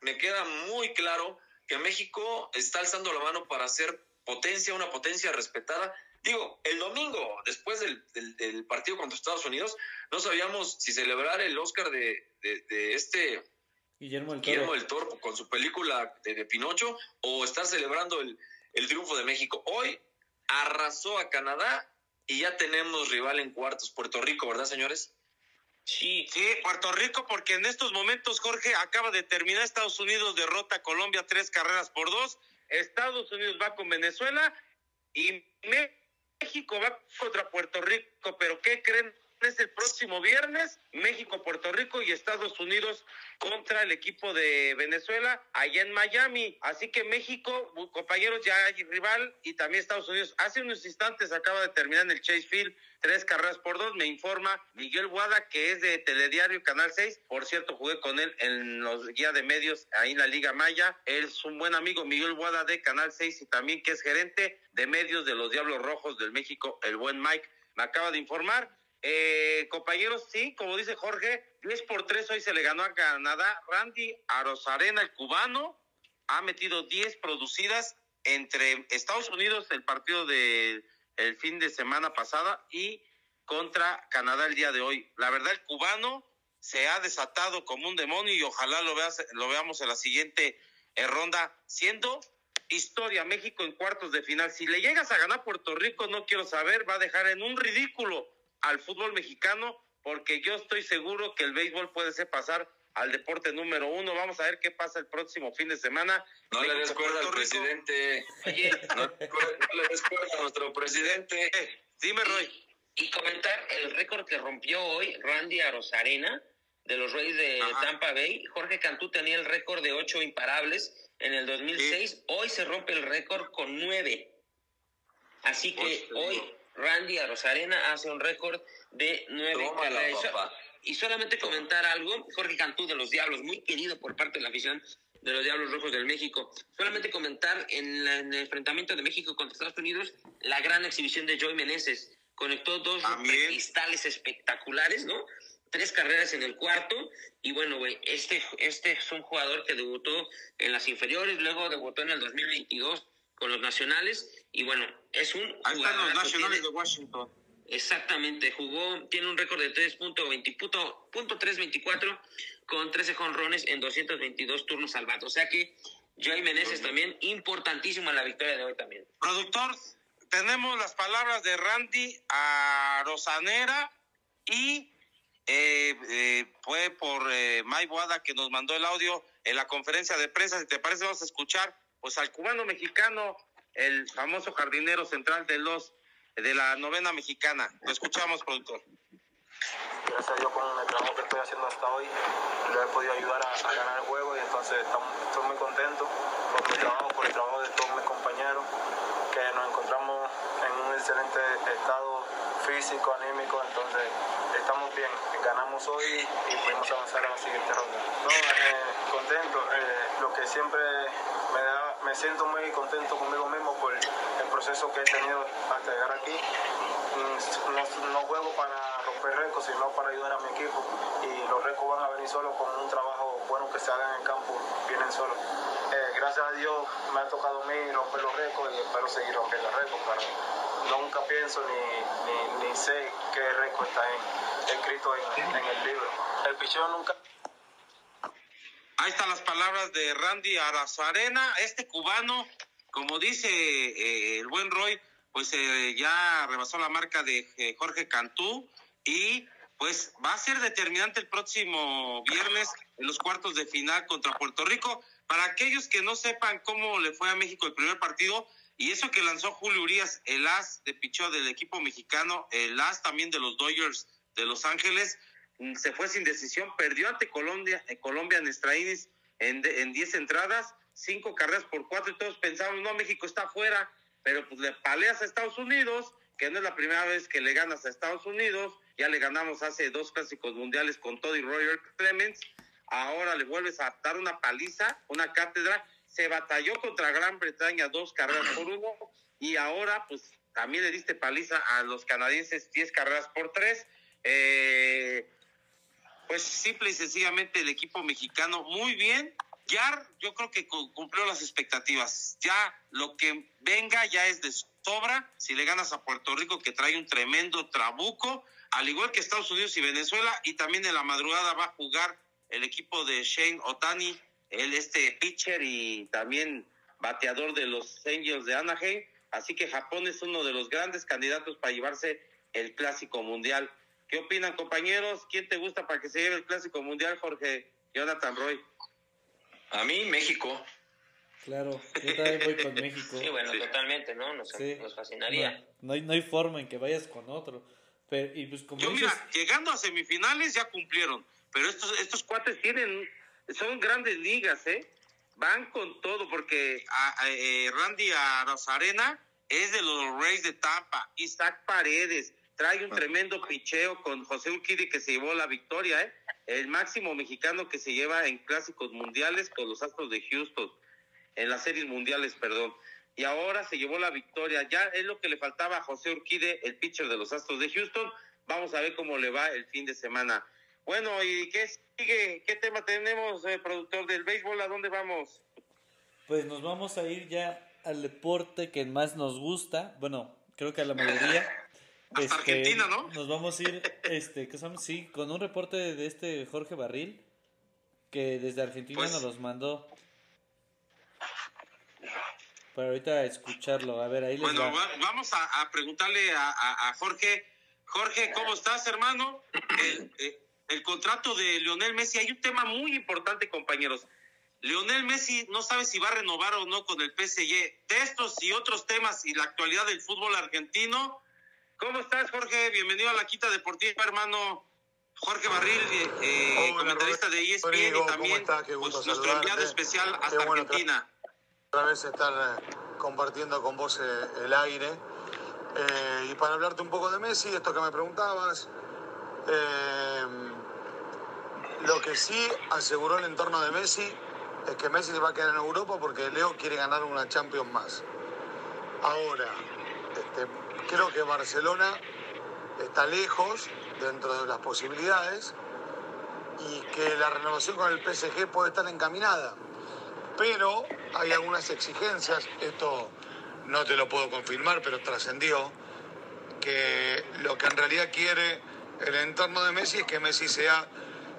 S5: me queda muy claro que México está alzando la mano para ser potencia, una potencia respetada. Digo, el domingo, después del, partido contra Estados Unidos, no sabíamos si celebrar el Oscar de, este
S4: Guillermo
S5: del Toro. con su película de, Pinocho o estar celebrando el, el triunfo de México. Hoy arrasó a Canadá y ya tenemos rival en cuartos, Puerto Rico, ¿verdad, señores?
S1: Sí. Sí, Puerto Rico, porque en estos momentos, Jorge, acaba de terminar Estados Unidos, derrota a Colombia tres carreras por dos. Estados Unidos va con Venezuela y México va contra Puerto Rico. Pero ¿qué creen? es el próximo viernes, México, Puerto Rico y Estados Unidos contra el equipo de Venezuela allá en Miami. Así que México, compañeros, ya hay rival y también Estados Unidos. Hace unos instantes acaba de terminar en el Chase Field tres carreras por dos. Me informa Miguel Guada, que es de Telediario Canal 6. Por cierto, jugué con él en los guías de medios ahí en la Liga Maya. Él es un buen amigo, Miguel Guada de Canal 6 y también que es gerente de medios de los Diablos Rojos del México, el buen Mike. Me acaba de informar. Eh, compañeros, sí, como dice Jorge, 10 por 3 hoy se le ganó a Canadá. Randy Arozarena, el cubano, ha metido 10 producidas entre Estados Unidos, el partido de el fin de semana pasada, y contra Canadá el día de hoy. La verdad, el cubano se ha desatado como un demonio y ojalá lo, veas, lo veamos en la siguiente eh, ronda, siendo historia México en cuartos de final. Si le llegas a ganar Puerto Rico, no quiero saber, va a dejar en un ridículo al fútbol mexicano, porque yo estoy seguro que el béisbol puede ser pasar al deporte número uno. Vamos a ver qué pasa el próximo fin de semana.
S5: No le des al presidente. no, le des a nuestro presidente.
S1: dime, Roy.
S2: Y, comentar el récord que rompió hoy Randy Arozarena de los Reyes de Tampa Bay. Jorge Cantú tenía el récord de ocho imparables en el 2006. Hoy se rompe el récord con nueve. Así que hoy Randy a Rosarena hace un récord de nueve carreras. Y solamente comentar algo, Jorge Cantú de los Diablos, muy querido por parte de la afición de los Diablos Rojos del México. Solamente comentar en, el enfrentamiento de México contra Estados Unidos la gran exhibición de Joey Meneses. Conectó dos cristales espectaculares, ¿no? Tres carreras en el cuarto. Y bueno, güey, este, este es un jugador que debutó en las inferiores, luego debutó en el 2022 con los nacionales. Y bueno, es un.
S1: Ahí están los nacionales de Washington.
S2: Exactamente, jugó, tiene un récord de 3.324 con 13 jonrones en 222 turnos salvados. O sea que Joey Meneses también importantísimo en la victoria de hoy también.
S1: Productor, tenemos las palabras de Randy a Rosanera y eh, eh, fue por eh, May Boada que nos mandó el audio en la conferencia de prensa. Si te parece, vamos a escuchar pues al cubano mexicano, el famoso jardinero central de los de la novena mexicana. Lo escuchamos, productor.
S6: Gracias a Dios con el trabajo que estoy haciendo hasta hoy, le he podido ayudar a, ganar el juego y entonces estoy muy contento por mi trabajo, por el trabajo de todos mis compañeros, que nos encontramos en un excelente estado físico, anímico, entonces estamos bien, ganamos hoy y pudimos avanzar a la siguiente ronda. No, eh, contento, eh, lo que siempre me da me siento muy contento conmigo mismo por proceso que he tenido hasta llegar aquí. Mm, no, juego para romper récords, sino para ayudar a mi equipo. Y los récords van a venir solo con un trabajo bueno que se haga en el campo, vienen solos. Eh, gracias a Dios me ha tocado a mí romper los récords y espero seguir rompiendo récords. Pero nunca pienso ni, ni, sé qué récord está en, escrito en, en el libro. El picheo nunca
S1: Ahí están las palabras de Randy Arazarena, este cubano, como dice eh, el buen Roy, pues eh, ya rebasó la marca de eh, Jorge Cantú y pues va a ser determinante el próximo viernes en los cuartos de final contra Puerto Rico. Para aquellos que no sepan cómo le fue a México el primer partido, y eso que lanzó Julio Urias, el as de pichó del equipo mexicano, el as también de los Dodgers de Los Ángeles, se fue sin decisión, perdió ante Colombia, Colombia en Estraínis en, en 10 entradas, cinco carreras por cuatro y todos pensaban, no, México está afuera, pero pues le paleas a Estados Unidos, que no es la primera vez que le ganas a Estados Unidos, ya le ganamos hace dos clásicos mundiales con Toddy Roger Clemens, ahora le vuelves a dar una paliza, una cátedra, se batalló contra Gran Bretaña dos carreras por uno y ahora pues también le diste paliza a los canadienses 10 carreras por tres. Eh, pues simple y sencillamente el equipo mexicano muy bien. Ya yo creo que cumplió las expectativas. Ya lo que venga ya es de sobra. Si le ganas a Puerto Rico, que trae un tremendo trabuco, al igual que Estados Unidos y Venezuela, y también en la madrugada va a jugar el equipo de Shane Otani, el este pitcher y también bateador de los Angels de Anaheim. Así que Japón es uno de los grandes candidatos para llevarse el clásico mundial. ¿Qué opinan, compañeros? ¿Quién te gusta para que se lleve el Clásico Mundial, Jorge? Jonathan Roy.
S5: A mí, México.
S4: Claro, yo también voy con México.
S2: Sí, bueno, totalmente, ¿no? Nos, fascinaría.
S4: No, hay, no hay forma en que vayas con otro. Pero, y pues como
S1: yo, mira, llegando a semifinales ya cumplieron, pero estos, estos cuates tienen, son grandes ligas, ¿eh? Van con todo, porque a, eh, Randy Arozarena es de los Rays de Tampa, Isaac Paredes, trae un tremendo picheo con José Urquidi que se llevó la victoria, ¿eh? el máximo mexicano que se lleva en clásicos mundiales con los Astros de Houston, en las series mundiales, perdón. Y ahora se llevó la victoria. Ya es lo que le faltaba a José Urquide, el pitcher de los Astros de Houston. Vamos a ver cómo le va el fin de semana. Bueno, ¿y qué sigue? ¿Qué tema tenemos, eh, productor del béisbol? ¿A dónde vamos?
S4: Pues nos vamos a ir ya al deporte que más nos gusta. Bueno, creo que a la mayoría.
S1: Este, Argentina, ¿no?
S4: Nos vamos a ir, este, ¿qué Sí, con un reporte de este Jorge Barril, que desde Argentina pues nos los mandó. Para ahorita escucharlo, a ver, ahí les
S1: Bueno, vamos a, preguntarle a, Jorge. Jorge, ¿cómo estás, hermano? El, eh, el contrato de Lionel Messi, hay un tema muy importante, compañeros. Lionel Messi no sabe si va a renovar o no con el PSG. De estos y otros temas y la actualidad del fútbol argentino, ¿Cómo estás, Jorge? Bienvenido a la Quita Deportiva, hermano. Jorge Barril, eh, eh comentarista de ESPN y también pues, nuestro enviado especial hasta Argentina.
S7: Otra vez estar eh, compartiendo con vos el aire. y para hablarte un poco de Messi, esto que me preguntabas, lo que sí aseguró el entorno de Messi es que Messi se va a quedar en Europa porque Leo quiere ganar una Champions más. Ahora, este, creo que Barcelona está lejos dentro de las posibilidades y que la renovación con el PSG puede estar encaminada. Pero hay algunas exigencias, esto no te lo puedo confirmar, pero trascendió, que lo que en realidad quiere el entorno de Messi es que Messi sea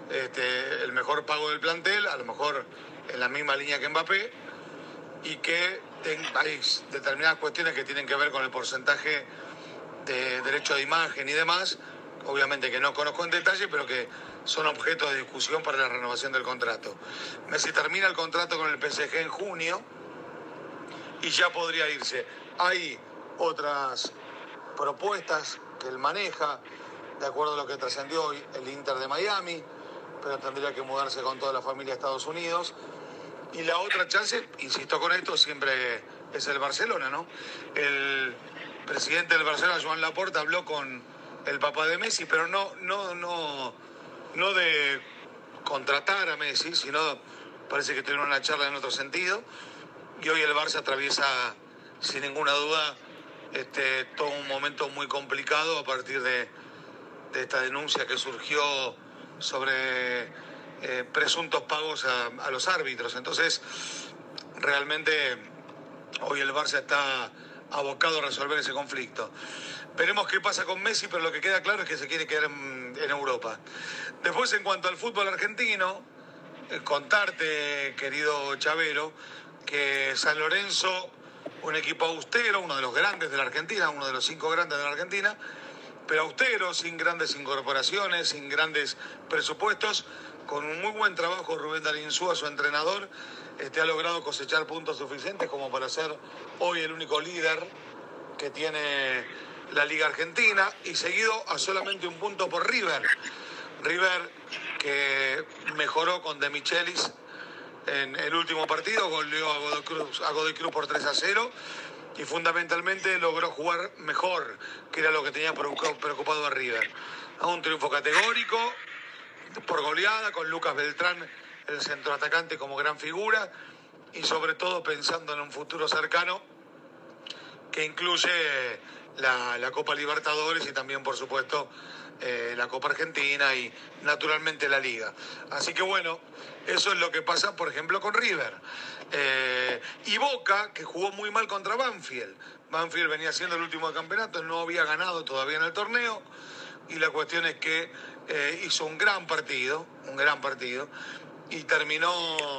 S7: este, el mejor pago del plantel, a lo mejor en la misma línea que Mbappé, y que hay determinadas cuestiones que tienen que ver con el porcentaje de derecho de imagen y demás, obviamente que no conozco en detalle, pero que son objeto de discusión para la renovación del contrato. Messi termina el contrato con el PSG en junio y ya podría irse. Hay otras propuestas que él maneja, de acuerdo a lo que trascendió hoy el Inter de Miami, pero tendría que mudarse con toda la familia a Estados Unidos. Y la otra chance, insisto con esto, siempre es el Barcelona, ¿no? El presidente del Barcelona, Joan Laporta, habló con el papá de Messi, pero no, no, no, no de contratar a Messi, sino parece que tuvieron una charla en otro sentido. Y hoy el Barça atraviesa, sin ninguna duda, este, todo un momento muy complicado a partir de, de esta denuncia que surgió sobre eh, presuntos pagos a, los árbitros. Entonces, realmente hoy el Barça está abocado a resolver ese conflicto. Veremos qué pasa con Messi, pero lo que queda claro es que se quiere quedar en, Europa. Después, en cuanto al fútbol argentino, eh, contarte, querido Chavero, que San Lorenzo, un equipo austero, uno de los grandes de la Argentina, uno de los cinco grandes de la Argentina, pero austero, sin grandes incorporaciones, sin grandes presupuestos, con un muy buen trabajo Rubén Darinsúa, su entrenador, este, ha logrado cosechar puntos suficientes como para ser hoy el único líder que tiene la Liga Argentina y seguido a solamente un punto por River. River que mejoró con De Michelis en el último partido, goleó a Godoy Cruz por 3 a 0 y fundamentalmente logró jugar mejor, que era lo que tenía preocupado a River. A un triunfo categórico, por goleada, con Lucas Beltrán, el centroatacante como gran figura, y sobre todo pensando en un futuro cercano que incluye la, Copa Libertadores y también, por supuesto, eh, la Copa Argentina y naturalmente la Liga. Así que bueno, eso es lo que pasa, por ejemplo, con River. Eh, y Boca, que jugó muy mal contra Banfield. Banfield venía siendo el último campeonato, no había ganado todavía en el torneo. Y la cuestión es que eh, hizo un gran partido, un gran partido, y terminó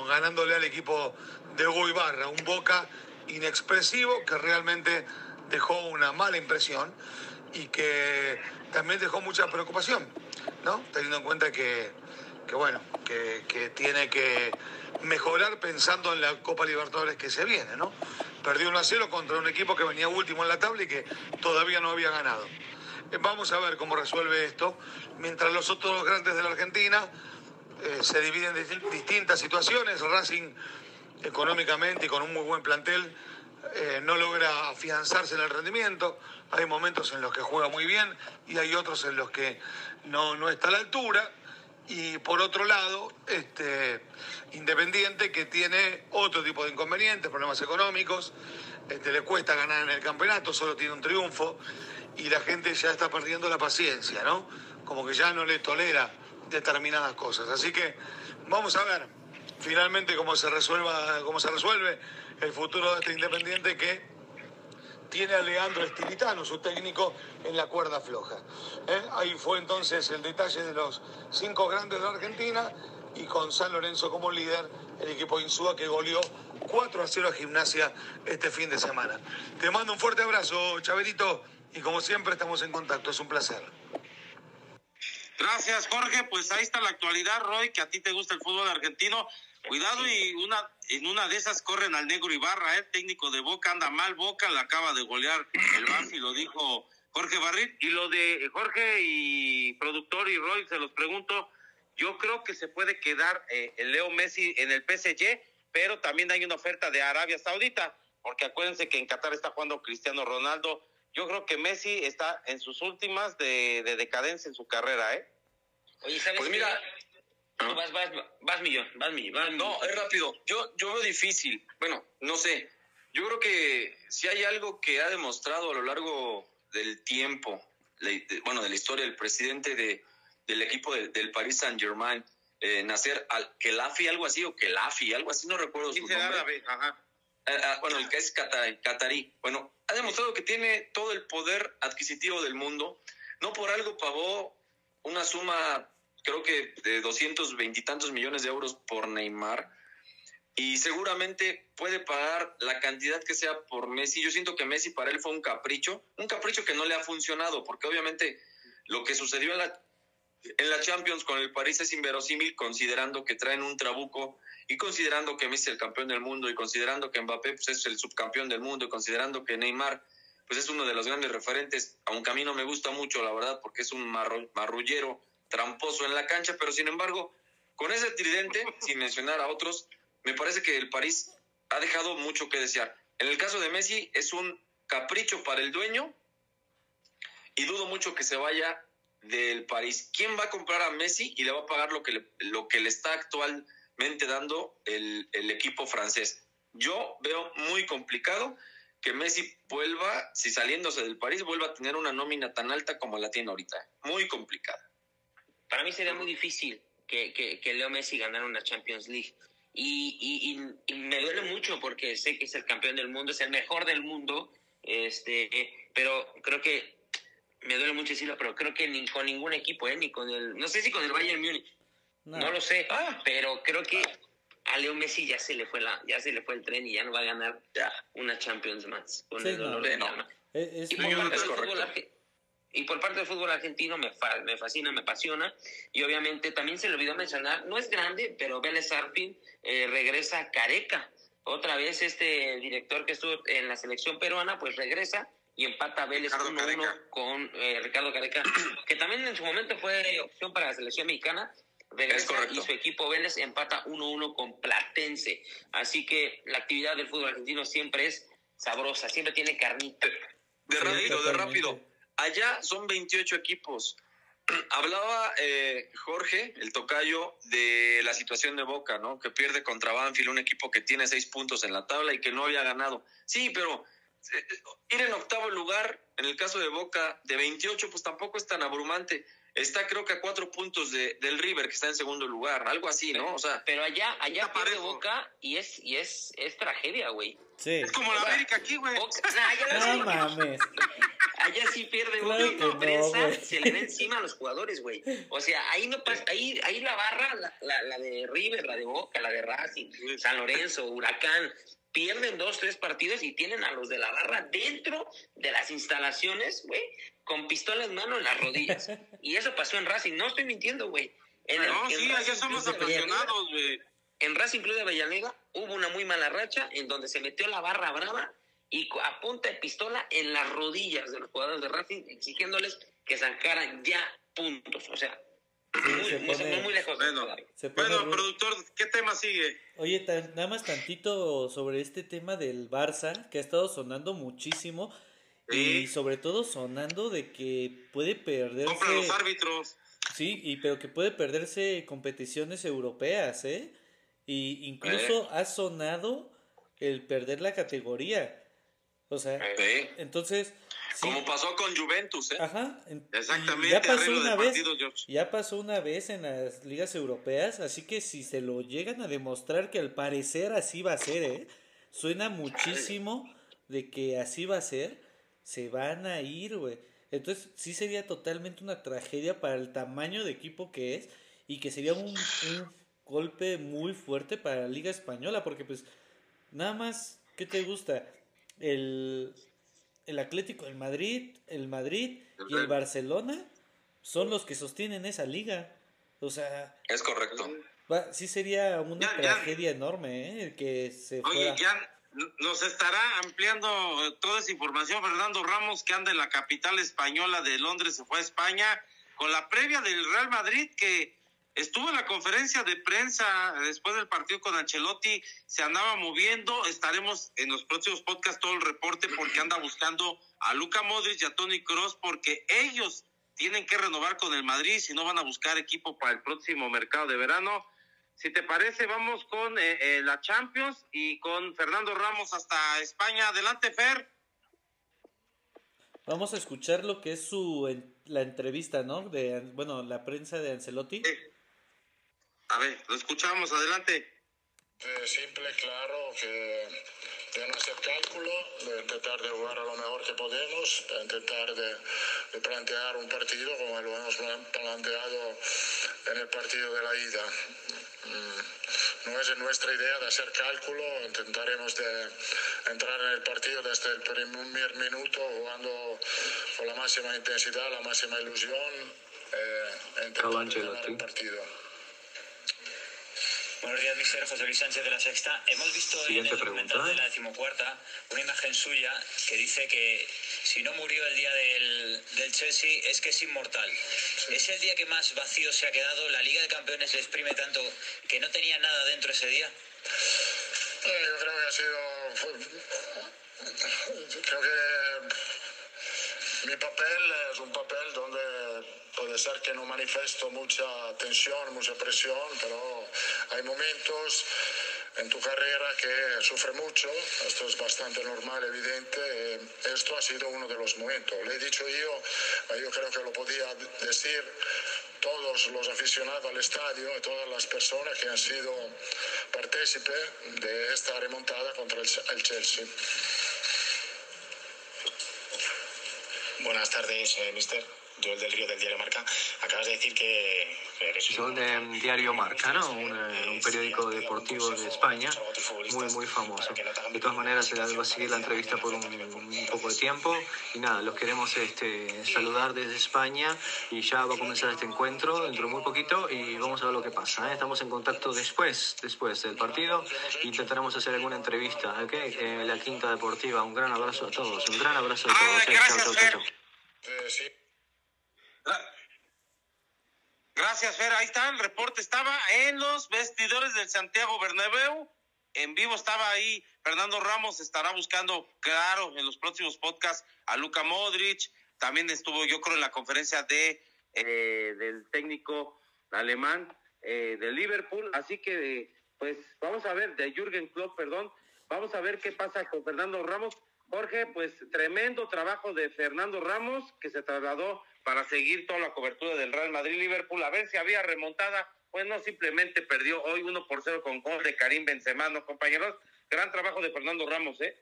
S7: ganándole al equipo de Hugo Ibarra, un Boca inexpresivo que realmente dejó una mala impresión y que también dejó mucha preocupación, ¿no? Teniendo en cuenta que, bueno, que, que, tiene que mejorar pensando en la Copa Libertadores que se viene, ¿no? Perdió 1 a 0 contra un equipo que venía último en la tabla y que todavía no había ganado. Vamos a ver cómo resuelve esto, mientras los otros grandes de la Argentina eh, se dividen en distintas situaciones. Racing económicamente y con un muy buen plantel eh, no logra afianzarse en el rendimiento. Hay momentos en los que juega muy bien y hay otros en los que no, no está a la altura. Y por otro lado, este, Independiente que tiene otro tipo de inconvenientes, problemas económicos, este, le cuesta ganar en el campeonato, solo tiene un triunfo y la gente ya está perdiendo la paciencia, ¿no? Como que ya no le tolera determinadas cosas. Así que vamos a ver finalmente cómo se resuelva, cómo se resuelve el futuro de este Independiente que tiene a Leandro Estilitano, su técnico, en la cuerda floja. ¿Eh? Ahí fue entonces el detalle de los cinco grandes de Argentina y con San Lorenzo como líder, el equipo Insúa que goleó 4 a 0 a Gimnasia este fin de semana. Te mando un fuerte abrazo, Chabelito, y como siempre estamos en contacto, es un placer.
S1: Gracias, Jorge. Pues ahí está la actualidad, Roy, que a ti te gusta el fútbol argentino. Cuidado y una en una de esas corren al negro Ibarra, el ¿eh? técnico de Boca anda mal, Boca le acaba de golear el Barça lo dijo Jorge Barrit. Y lo de Jorge y productor y Roy, se los pregunto, yo creo que se puede quedar eh, el Leo Messi en el PSG, pero también hay una oferta de Arabia Saudita, porque acuérdense que en Qatar está jugando Cristiano Ronaldo. Yo creo que Messi está en sus últimas de, decadencia en su carrera, ¿eh?
S2: Oye, ¿sabes pues mira, No, vas, vas, vas millón, vas millón. Vas
S5: No, es rápido. Yo, yo veo difícil. Bueno, no sé. Yo creo que si hay algo que ha demostrado a lo largo del tiempo, de- bueno, de la historia, el presidente de, del equipo de- del Paris Saint Germain, eh, Nasser Al-Khelafi, algo así, o Khelafi, algo así, no recuerdo su
S1: Dice
S5: nombre.
S1: árabe, ajá.
S5: Ah, ah, bueno, el que es cata- catarí. Bueno, ha demostrado que tiene todo el poder adquisitivo del mundo. No por algo pagó una suma, creo que de 220 y tantos millones de euros por Neymar. Y seguramente puede pagar la cantidad que sea por Messi. Yo siento que Messi para él fue un capricho. Un capricho que no le ha funcionado, porque obviamente lo que sucedió en la, en la Champions con el París es inverosímil, considerando que traen un trabuco y considerando que Messi es el campeón del mundo y considerando que Mbappé pues, es el subcampeón del mundo y considerando que Neymar pues es uno de los grandes referentes, aunque a mí no me gusta mucho la verdad porque es un marro- marrullero tramposo en la cancha, pero sin embargo, con ese tridente, sin mencionar a otros, me parece que el París ha dejado mucho que desear. En el caso de Messi es un capricho para el dueño y dudo mucho que se vaya del París. ¿Quién va a comprar a Messi y le va a pagar lo que le, lo que le está actualmente dando el, el equipo francés? Yo veo muy complicado que Messi vuelva, si saliéndose del París, vuelva a tener una nómina tan alta como la tiene ahorita. Muy complicada.
S2: Para mí sería muy difícil que, que, que Leo Messi ganara una Champions League. Y, y, y- me duele mucho porque sé que es el campeón del mundo, es el mejor del mundo, este, pero creo que me duele mucho decirlo, pero creo que ni con ningún equipo, eh, ni con el, no sé si con el Bayern Múnich,
S4: No.
S2: no, lo sé, pero creo que a Leo Messi ya se le fue la, ya se le fue el tren y ya no va a ganar una Champions más con
S4: Sí,
S2: el dolor
S4: no.
S2: de
S5: No.
S2: alma.
S4: Es, es
S2: Y por,
S4: muy-
S2: parte
S5: es
S2: del
S5: correcto.
S2: fútbol arge- y por parte del fútbol argentino me, fa- me fascina, me apasiona. Y obviamente también se le olvidó mencionar, no es grande, pero Vélez Arfin eh, regresa a Careca. Otra vez este director que estuvo en la selección peruana, pues regresa y empata a Vélez
S5: Ricardo
S2: 1-1
S5: Careca.
S2: con eh, Ricardo Careca, que también en su momento fue opción para la selección mexicana. Regresa y su equipo Vélez empata 1-1 con Platense. Así que la actividad del fútbol argentino siempre es sabrosa, siempre tiene carnita.
S5: De
S4: Sí,
S5: rápido, de rápido. Allá son 28 equipos. Hablaba eh, Jorge, el tocayo, de la situación de Boca, ¿no? Que pierde contra Banfield, un equipo que tiene seis puntos en la tabla y que no había ganado. Sí, pero ir en octavo lugar, en el caso de Boca, de 28, pues tampoco es tan abrumante. Está creo que a cuatro puntos de, del River, que está en segundo lugar, algo así, ¿no? O sea,
S2: Pero allá, allá pierde
S5: parejo.
S2: Boca y es, y es, es tragedia, güey.
S4: sí.
S1: Es como la América aquí, güey.
S2: Nah,
S4: No
S2: sí,
S4: mames.
S2: allá sí pierde
S4: Claro
S2: Boca y la prensa se le ve encima a los jugadores, güey. O sea, ahí no pasa, ahí, ahí la barra, la, la, la de River, la de Boca, la de Racing, San Lorenzo, Huracán, pierden dos, tres partidos y tienen a los de la barra dentro de las instalaciones, güey, con pistola en mano en las rodillas. Y eso pasó en Racing, no estoy mintiendo, güey. En el-
S1: No,
S2: en
S1: sí, allá somos
S2: Club de Avellaneda-
S1: apasionados, güey.
S2: en Racing Club de Avellaneda hubo una muy mala racha en donde se metió la barra brava y a punta de pistola en las rodillas de los jugadores de Racing exigiéndoles que sacaran ya puntos. O sea, muy,
S4: se pone-
S2: muy, muy lejos.
S1: Bueno,
S2: todavía.
S4: Se pone
S1: bueno, productor, ¿qué tema sigue?
S4: Oye, tan- nada más tantito sobre este tema del Barça, que ha estado sonando muchísimo.
S1: Sí.
S4: Y sobre todo sonando de que puede perderse.
S1: Compra los árbitros.
S4: Sí, y pero que puede perderse competiciones europeas, ¿eh? Y incluso ha sonado el perder la categoría. O sea,
S5: sí.
S4: entonces. sí,
S5: como pasó con Juventus, ¿eh?
S4: Ajá.
S1: Exactamente,
S4: Ya pasó una vez. Ya pasó una vez en las ligas europeas, así que si se lo llegan a demostrar que al parecer así va a ser, ¿eh? Suena muchísimo de que así va a ser, se van a ir, güey. Entonces sí sería totalmente una tragedia para el tamaño de equipo que es y que sería un, un golpe muy fuerte para la liga española, porque pues nada más, ¿qué te gusta? El, el Atlético, el Madrid, el Madrid y el Barcelona son los que sostienen esa liga. O sea,
S5: Es correcto.
S4: va- sí sería una
S1: Ya, ya.
S4: tragedia enorme, ¿eh? El que se
S1: Oye,
S4: fuera.
S1: ya nos estará ampliando toda esa información Fernando Ramos, que anda en la capital española de Londres, se fue a España, con la previa del Real Madrid, que estuvo en la conferencia de prensa después del partido con Ancelotti, se andaba moviendo, estaremos en los próximos podcasts todo el reporte porque anda buscando a Luca Modric y a Tony Cross, porque ellos tienen que renovar con el Madrid si no van a buscar equipo para el próximo mercado de verano. Si te parece, vamos con eh, eh, la Champions y con Fernando Ramos hasta España. Adelante, Fer.
S4: Vamos a escuchar lo que es su la entrevista, ¿no? De bueno, la prensa de Ancelotti.
S1: A ver, lo escuchamos, adelante.
S8: simple, claro, que de no hacer cálculo, de intentar de jugar a lo mejor que podemos, de intentar de, de, plantear un partido como lo hemos planteado en el partido de la ida. Mm, no es nuestra idea de hacer cálculo, intentaremos de entrar en el partido desde el primer minuto jugando con la máxima intensidad, la máxima ilusión, eh, ganar el partido.
S9: Buenos días, mister José Luis Sánchez de la Sexta. Hemos visto en el documental de la decimocuarta una imagen suya que dice que si no murió el día del, del Chelsea es que es inmortal. ¿Es el día que más vacío se ha quedado? ¿La Liga de Campeones le exprime tanto que no tenía nada dentro ese día?
S8: Eh, yo creo que ha sido... Creo que mi papel es un papel donde puede ser que no manifiesto mucha tensión, mucha presión, pero hay momentos en tu carrera que sufre mucho, esto es bastante normal, evidente, esto ha sido uno de los momentos. Le he dicho yo, yo creo que lo podía decir todos los aficionados al estadio y todas las personas que han sido partícipes de esta remontada contra el Chelsea.
S9: Buenas tardes, eh, mister. Joel del Río del Diario Marca. Acabas de decir que...
S10: Joel del Diario Marca, ¿no? Un, eh, un, periódico deportivo de España, muy, muy famoso. De todas maneras, va a seguir la entrevista por un, un, poco de tiempo. Y nada, los queremos este, saludar desde España y ya va a comenzar este encuentro dentro de muy poquito y vamos a ver lo que pasa. ¿eh? Estamos en contacto después, después del partido. Intentaremos hacer alguna entrevista, ¿ok? Eh, la Quinta Deportiva, un gran abrazo a todos, un gran abrazo a todos.
S1: Ah, gracias, chau, chau, chau, sí. Gracias, Fer. Ahí está el reporte. Estaba en los vestidores del Santiago Bernabéu. En vivo estaba ahí. Fernando Ramos estará buscando, claro, en los próximos podcasts a Luka Modric. También estuvo, yo creo, en la conferencia de eh, del técnico alemán eh, de Liverpool. Así que, pues, vamos a ver, de Jürgen Klopp, perdón. Vamos a ver qué pasa con Fernando Ramos. Jorge, pues tremendo trabajo de Fernando Ramos que se trasladó para seguir toda la cobertura del Real Madrid-Liverpool, a ver si había remontada, pues no, simplemente perdió hoy 1 por 0 con gol de Karim Benzema, ¿no, compañeros? Gran trabajo de Fernando Ramos, ¿eh?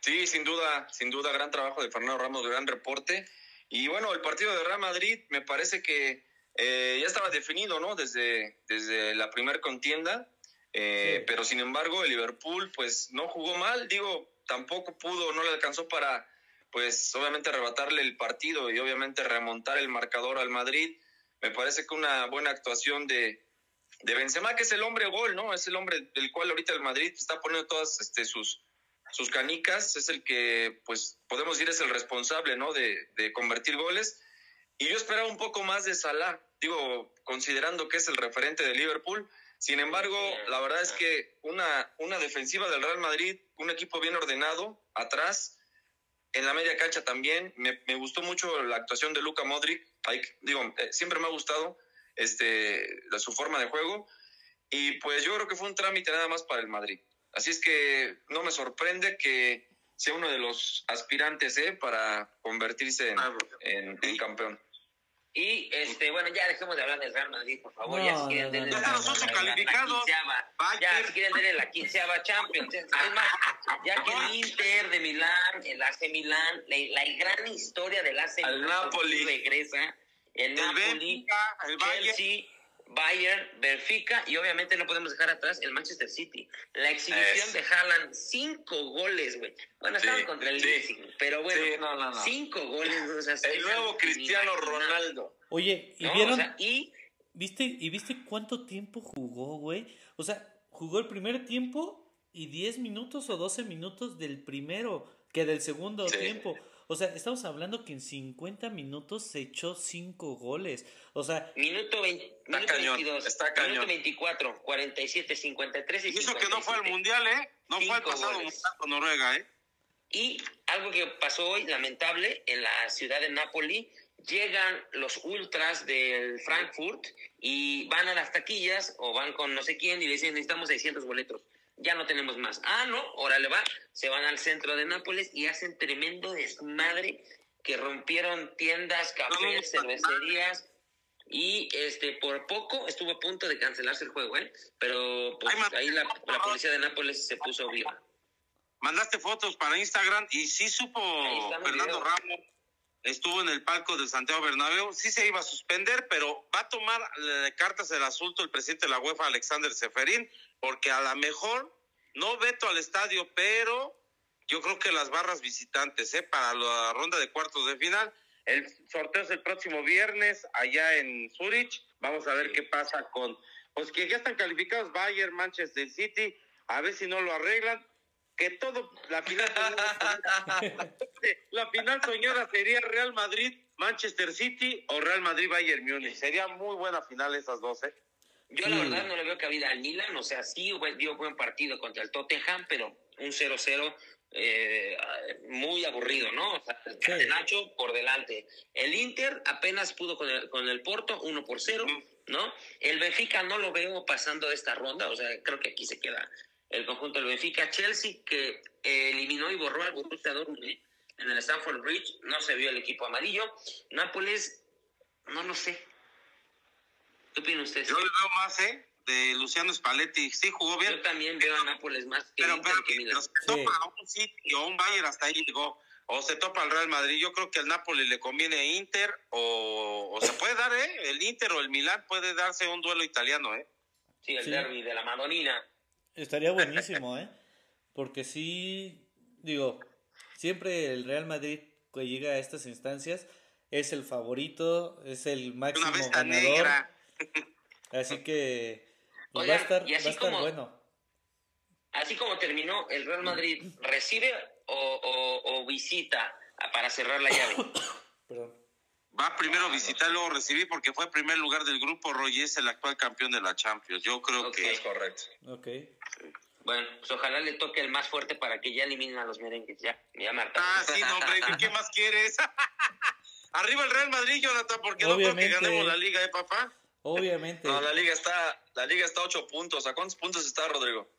S5: Sí, sin duda, sin duda, gran trabajo de Fernando Ramos, gran reporte. Y bueno, el partido de Real Madrid me parece que eh, ya estaba definido, ¿no? Desde, desde la primera contienda, eh, pero sin embargo el Liverpool pues no jugó mal, digo, tampoco pudo, no le alcanzó para pues obviamente arrebatarle el partido y obviamente remontar el marcador al Madrid. Me parece que una buena actuación de, de Benzema, que es el hombre gol, ¿no? Es el hombre del cual ahorita el Madrid está poniendo todas este, sus, sus canicas, es el que, pues, podemos decir es el responsable, ¿no? De, de convertir goles. Y yo esperaba un poco más de Salah, digo, considerando que es el referente de Liverpool. Sin embargo, la verdad es que una, una defensiva del Real Madrid, un equipo bien ordenado, atrás, en la media cancha también me, me gustó mucho la actuación de Luka Modric. Ahí, digo, eh, siempre me ha gustado este, la, su forma de juego. Y pues yo creo que fue un trámite nada más para el Madrid. Así es que no me sorprende que sea uno de los aspirantes ¿eh? para convertirse en, en, en campeón.
S2: Y este, bueno, ya dejemos de hablar del Real Madrid, por favor. No, ya si quieren
S1: no, no, la, los ocho calificados.
S2: La ya si quieren tener la quinceava Champions. Es más, ya que el Inter de Milán, el AC Milán, la, la gran historia del AC
S5: Milán Napoli.
S2: regresa. El,
S1: el
S2: Napoli,
S1: Benfica, el
S2: Chelsea, Bayern, Benfica y obviamente no podemos dejar atrás el Manchester City. La exhibición es. de Haaland, cinco goles, güey. Bueno, sí, estaban contra el Leipzig, sí. pero bueno, sí, no, no, cinco goles. O sea,
S5: el nuevo Cristiano Ronaldo.
S4: Oye, ¿y vieron? O sea, y... ¿Viste, ¿Y viste cuánto tiempo jugó, güey? O sea, jugó el primer tiempo y 10 minutos o 12 minutos del primero que del segundo tiempo. O sea, estamos hablando que en 50 minutos se echó 5 goles. O sea,
S2: minuto, 20,
S5: está
S2: minuto
S5: cañón,
S2: 22,
S5: está cañón.
S2: minuto 24, 47, 53 y
S1: Y eso que no fue al mundial, ¿eh? No
S2: Cinco
S1: fue al pasado
S2: goles.
S1: mundial con Noruega, ¿eh?
S2: Y algo que pasó hoy, lamentable, en la ciudad de Nápoli, llegan los ultras del Frankfurt y van a las taquillas o van con no sé quién y le dicen necesitamos 600 boletos. Ya no tenemos más. Ah, no, órale va. Se van al centro de Nápoles y hacen tremendo desmadre que rompieron tiendas, cafés, cervecerías y este por poco estuvo a punto de cancelarse el juego, ¿eh? Pero pues, ahí la, la policía de Nápoles se puso viva.
S1: Mandaste fotos para Instagram y sí supo Fernando Ramos estuvo en el palco del Santiago Bernabéu, sí se iba a suspender, pero va a tomar eh, cartas del asunto el presidente de la UEFA, Alexander Seferín, porque a lo mejor no veto al estadio, pero yo creo que las barras visitantes, ¿eh? Para la ronda de cuartos de final. El sorteo es el próximo viernes allá en Zurich. Vamos a ver qué pasa con, pues que ya están calificados Bayern, Manchester City, a ver si no lo arreglan que todo, la final, la final soñada sería Real Madrid, Manchester City o Real Madrid, Bayern Múnich. Sería muy buena final esas dos, ¿eh?
S2: Yo la verdad no le veo cabida al Milan, o sea, sí dio buen partido contra el Tottenham, pero un 0-0 eh, muy aburrido, ¿no? O sea, el Nacho por delante. El Inter apenas pudo con el, con el Porto, 1 por 0, ¿no? El Benfica no lo veo pasando esta ronda, o sea, creo que aquí se queda el conjunto del Benfica. Chelsea, que eliminó y borró al Borussia Dortmund en el Stamford Bridge, no se vio el equipo amarillo. Nápoles, no lo sé. ¿Qué opinan ustedes?
S1: Yo le veo más, ¿eh? De Luciano Spalletti. Sí, jugó bien.
S2: Yo también veo a Nápoles más
S1: que Pero, pero, que pero se topa a un City o un Bayern hasta ahí llegó. O se topa al Real Madrid. Yo creo que al Nápoles le conviene Inter o, o se puede dar, ¿eh? El Inter o el Milán puede darse un duelo italiano, ¿eh?
S2: Sí, el derby de la Madonina.
S4: Estaría buenísimo, ¿eh? Porque sí, digo, siempre el Real Madrid que llega a estas instancias es el favorito, es el máximo ganador. Así que pues, va a estar, va a estar bueno.
S2: Así como terminó, el Real Madrid recibe o, o, visita para cerrar la llave.
S1: Va primero a visitar, luego recibir, porque fue primer lugar del grupo. Roy es el actual campeón de la Champions. Yo creo que
S5: es correcto.
S4: Ok.
S2: Bueno, pues ojalá le toque el más fuerte para que ya eliminen a los merengues. Ya, ya Marta.
S1: Ah, sí, no, hombre, ¿qué más quieres? Arriba el Real Madrid, Jonathan, porque no creo que ganemos la liga, ¿eh, papá?
S4: Obviamente.
S5: No, la liga está, la liga está a ocho puntos. ¿A cuántos puntos está, Rodrigo?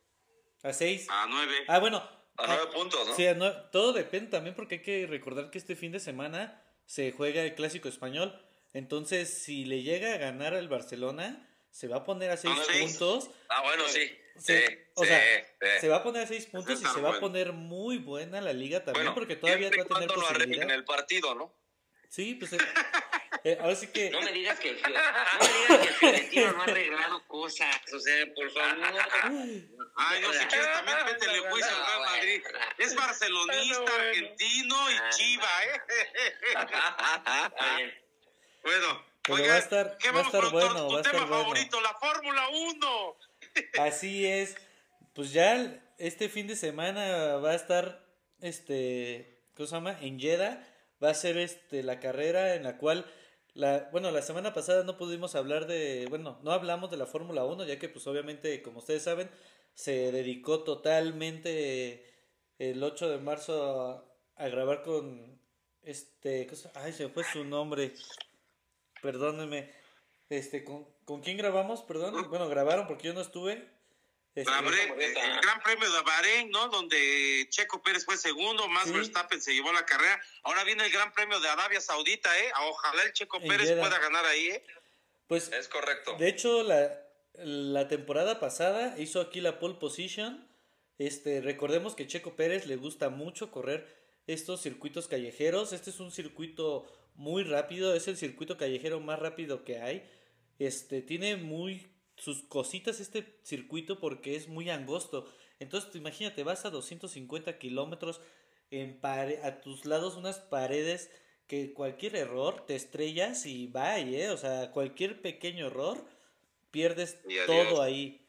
S4: A seis.
S1: A nueve.
S4: Ah, bueno.
S5: A nueve puntos, ¿no?
S4: Sí, todo depende también porque hay que recordar que este fin de semana se juega el clásico español. Entonces, si le llega a ganar al Barcelona, se va a poner a seis puntos.
S5: Ah, bueno, sí.
S4: o sea, se va a poner a seis puntos y se va a poner muy buena la liga también porque todavía va a tener posibilidad.
S5: en el partido, ¿no?
S4: Sí, pues eh, ahora sí que...
S2: No me digas que, no me digas que el no ha arreglado cosas, o sea, por favor.
S1: Ay, no, si quieres también métele juicio al Real Madrid. Es barcelonista, argentino y chiva, ¿eh? bueno,
S4: Pero va a estar, va a estar bueno, va a estar
S1: tema favorito, la Fórmula 1.
S4: Así es. Pues ya este fin de semana va a estar, este, ¿cómo se llama? En Jeddah va a ser este la carrera en la cual la, bueno, la semana pasada no pudimos hablar de, bueno, no hablamos de la Fórmula 1, ya que pues obviamente, como ustedes saben, se dedicó totalmente el 8 de marzo a, grabar con este, ay, se fue su nombre, perdónenme, este, ¿con, ¿con quién grabamos? Perdón, bueno, grabaron porque yo no estuve,
S1: este, el Gran Premio de Bahrein, ¿no? Donde Checo Pérez fue segundo, Max Verstappen se llevó la carrera. Ahora viene el Gran Premio de Arabia Saudita, ¿eh? Ojalá el Checo Pérez pueda ganar ahí, ¿eh?
S4: Pues
S5: es correcto.
S4: De hecho, la, la temporada pasada hizo aquí la pole position. Este, recordemos que Checo Pérez le gusta mucho correr estos circuitos callejeros. Este es un circuito muy rápido, es el circuito callejero más rápido que hay. Este, tiene muy sus cositas este circuito porque es muy angosto. Entonces, imagínate, vas a 250 kilómetros en a tus lados unas paredes que cualquier error te estrellas y vaya, ¿eh? o sea, cualquier pequeño error pierdes todo ahí.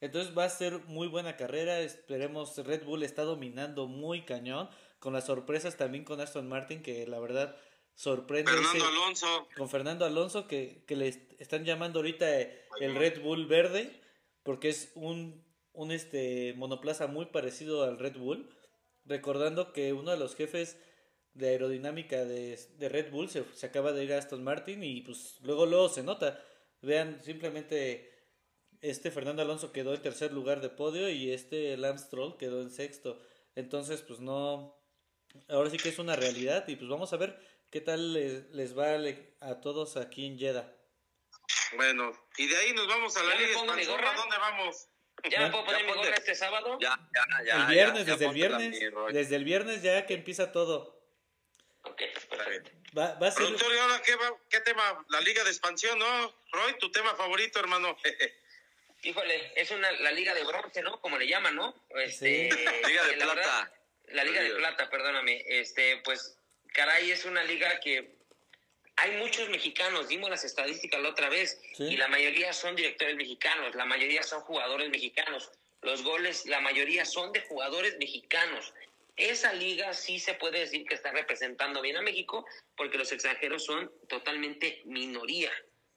S4: Entonces va a ser muy buena carrera, esperemos, Red Bull está dominando muy cañón, con las sorpresas también con Aston Martin, que la verdad sorprende.
S1: Fernando Alonso.
S4: Con Fernando Alonso, que, que le están llamando ahorita el Red Bull verde, porque es un, un este monoplaza muy parecido al Red Bull. recordando que uno de los jefes de aerodinámica de, de Red Bull se, se, acaba de ir a Aston Martin y pues luego luego se nota. Vean, simplemente este Fernando Alonso quedó en tercer lugar de podio y este Lance Stroll quedó en sexto. Entonces, pues no, ahora sí que es una realidad y pues vamos a ver qué tal les, les va a todos aquí en Jeddah.
S1: Bueno, y de ahí nos vamos a la Liga Expansión. ¿A dónde vamos?
S2: ¿Ya me puedo poner mi gorra este sábado?
S1: Ya, ya, ya.
S4: El viernes, desde el viernes. desde el viernes ya que empieza todo.
S2: Ok, perfecto.
S4: Va, va a ser...
S1: ¿qué, ¿qué tema? La Liga de Expansión, ¿no? Roy, tu tema favorito, hermano.
S2: Híjole, es una, la Liga de Bronce, ¿no? Como le llaman, ¿no? Este,
S1: sí. Liga de
S2: la
S1: Plata.
S2: Verdad, la Liga de Plata, perdóname. Este, pues, caray, es una liga que hay muchos mexicanos, dimos las estadísticas la otra vez,
S4: Sí.
S2: y la mayoría son directores mexicanos, la mayoría son jugadores mexicanos. Los goles, la mayoría son de jugadores mexicanos. Esa liga sí se puede decir que está representando bien a México, porque los extranjeros son totalmente minoría,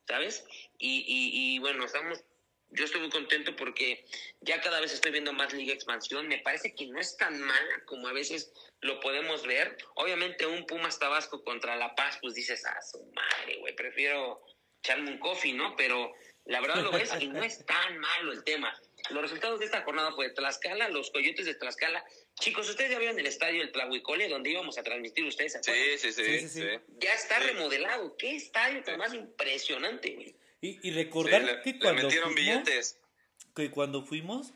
S2: ¿sabes? Y, y, y bueno, estamos yo estoy muy contento porque ya cada vez estoy viendo más Liga Expansión. Me parece que no es tan mala como a veces lo podemos ver. Obviamente un Pumas Tabasco contra La Paz, pues dices, ah, su madre, güey, prefiero echarme un coffee, ¿no? Pero la verdad lo ves y no es tan malo el tema. Los resultados de esta jornada fue Tlaxcala, los Coyotes de Tlaxcala. Chicos, ustedes ya vieron el estadio El Tlahuicole donde íbamos a transmitir ustedes,
S5: sí, sí. Sí,
S4: sí, sí. sí.
S2: Ya está remodelado. ¿Qué estadio tan más impresionante, güey?
S4: Y, y recordar
S5: Sí, le-
S4: que
S5: le
S4: cuando
S5: metieron
S4: fuimos,
S5: billetes.
S4: que cuando fuimos,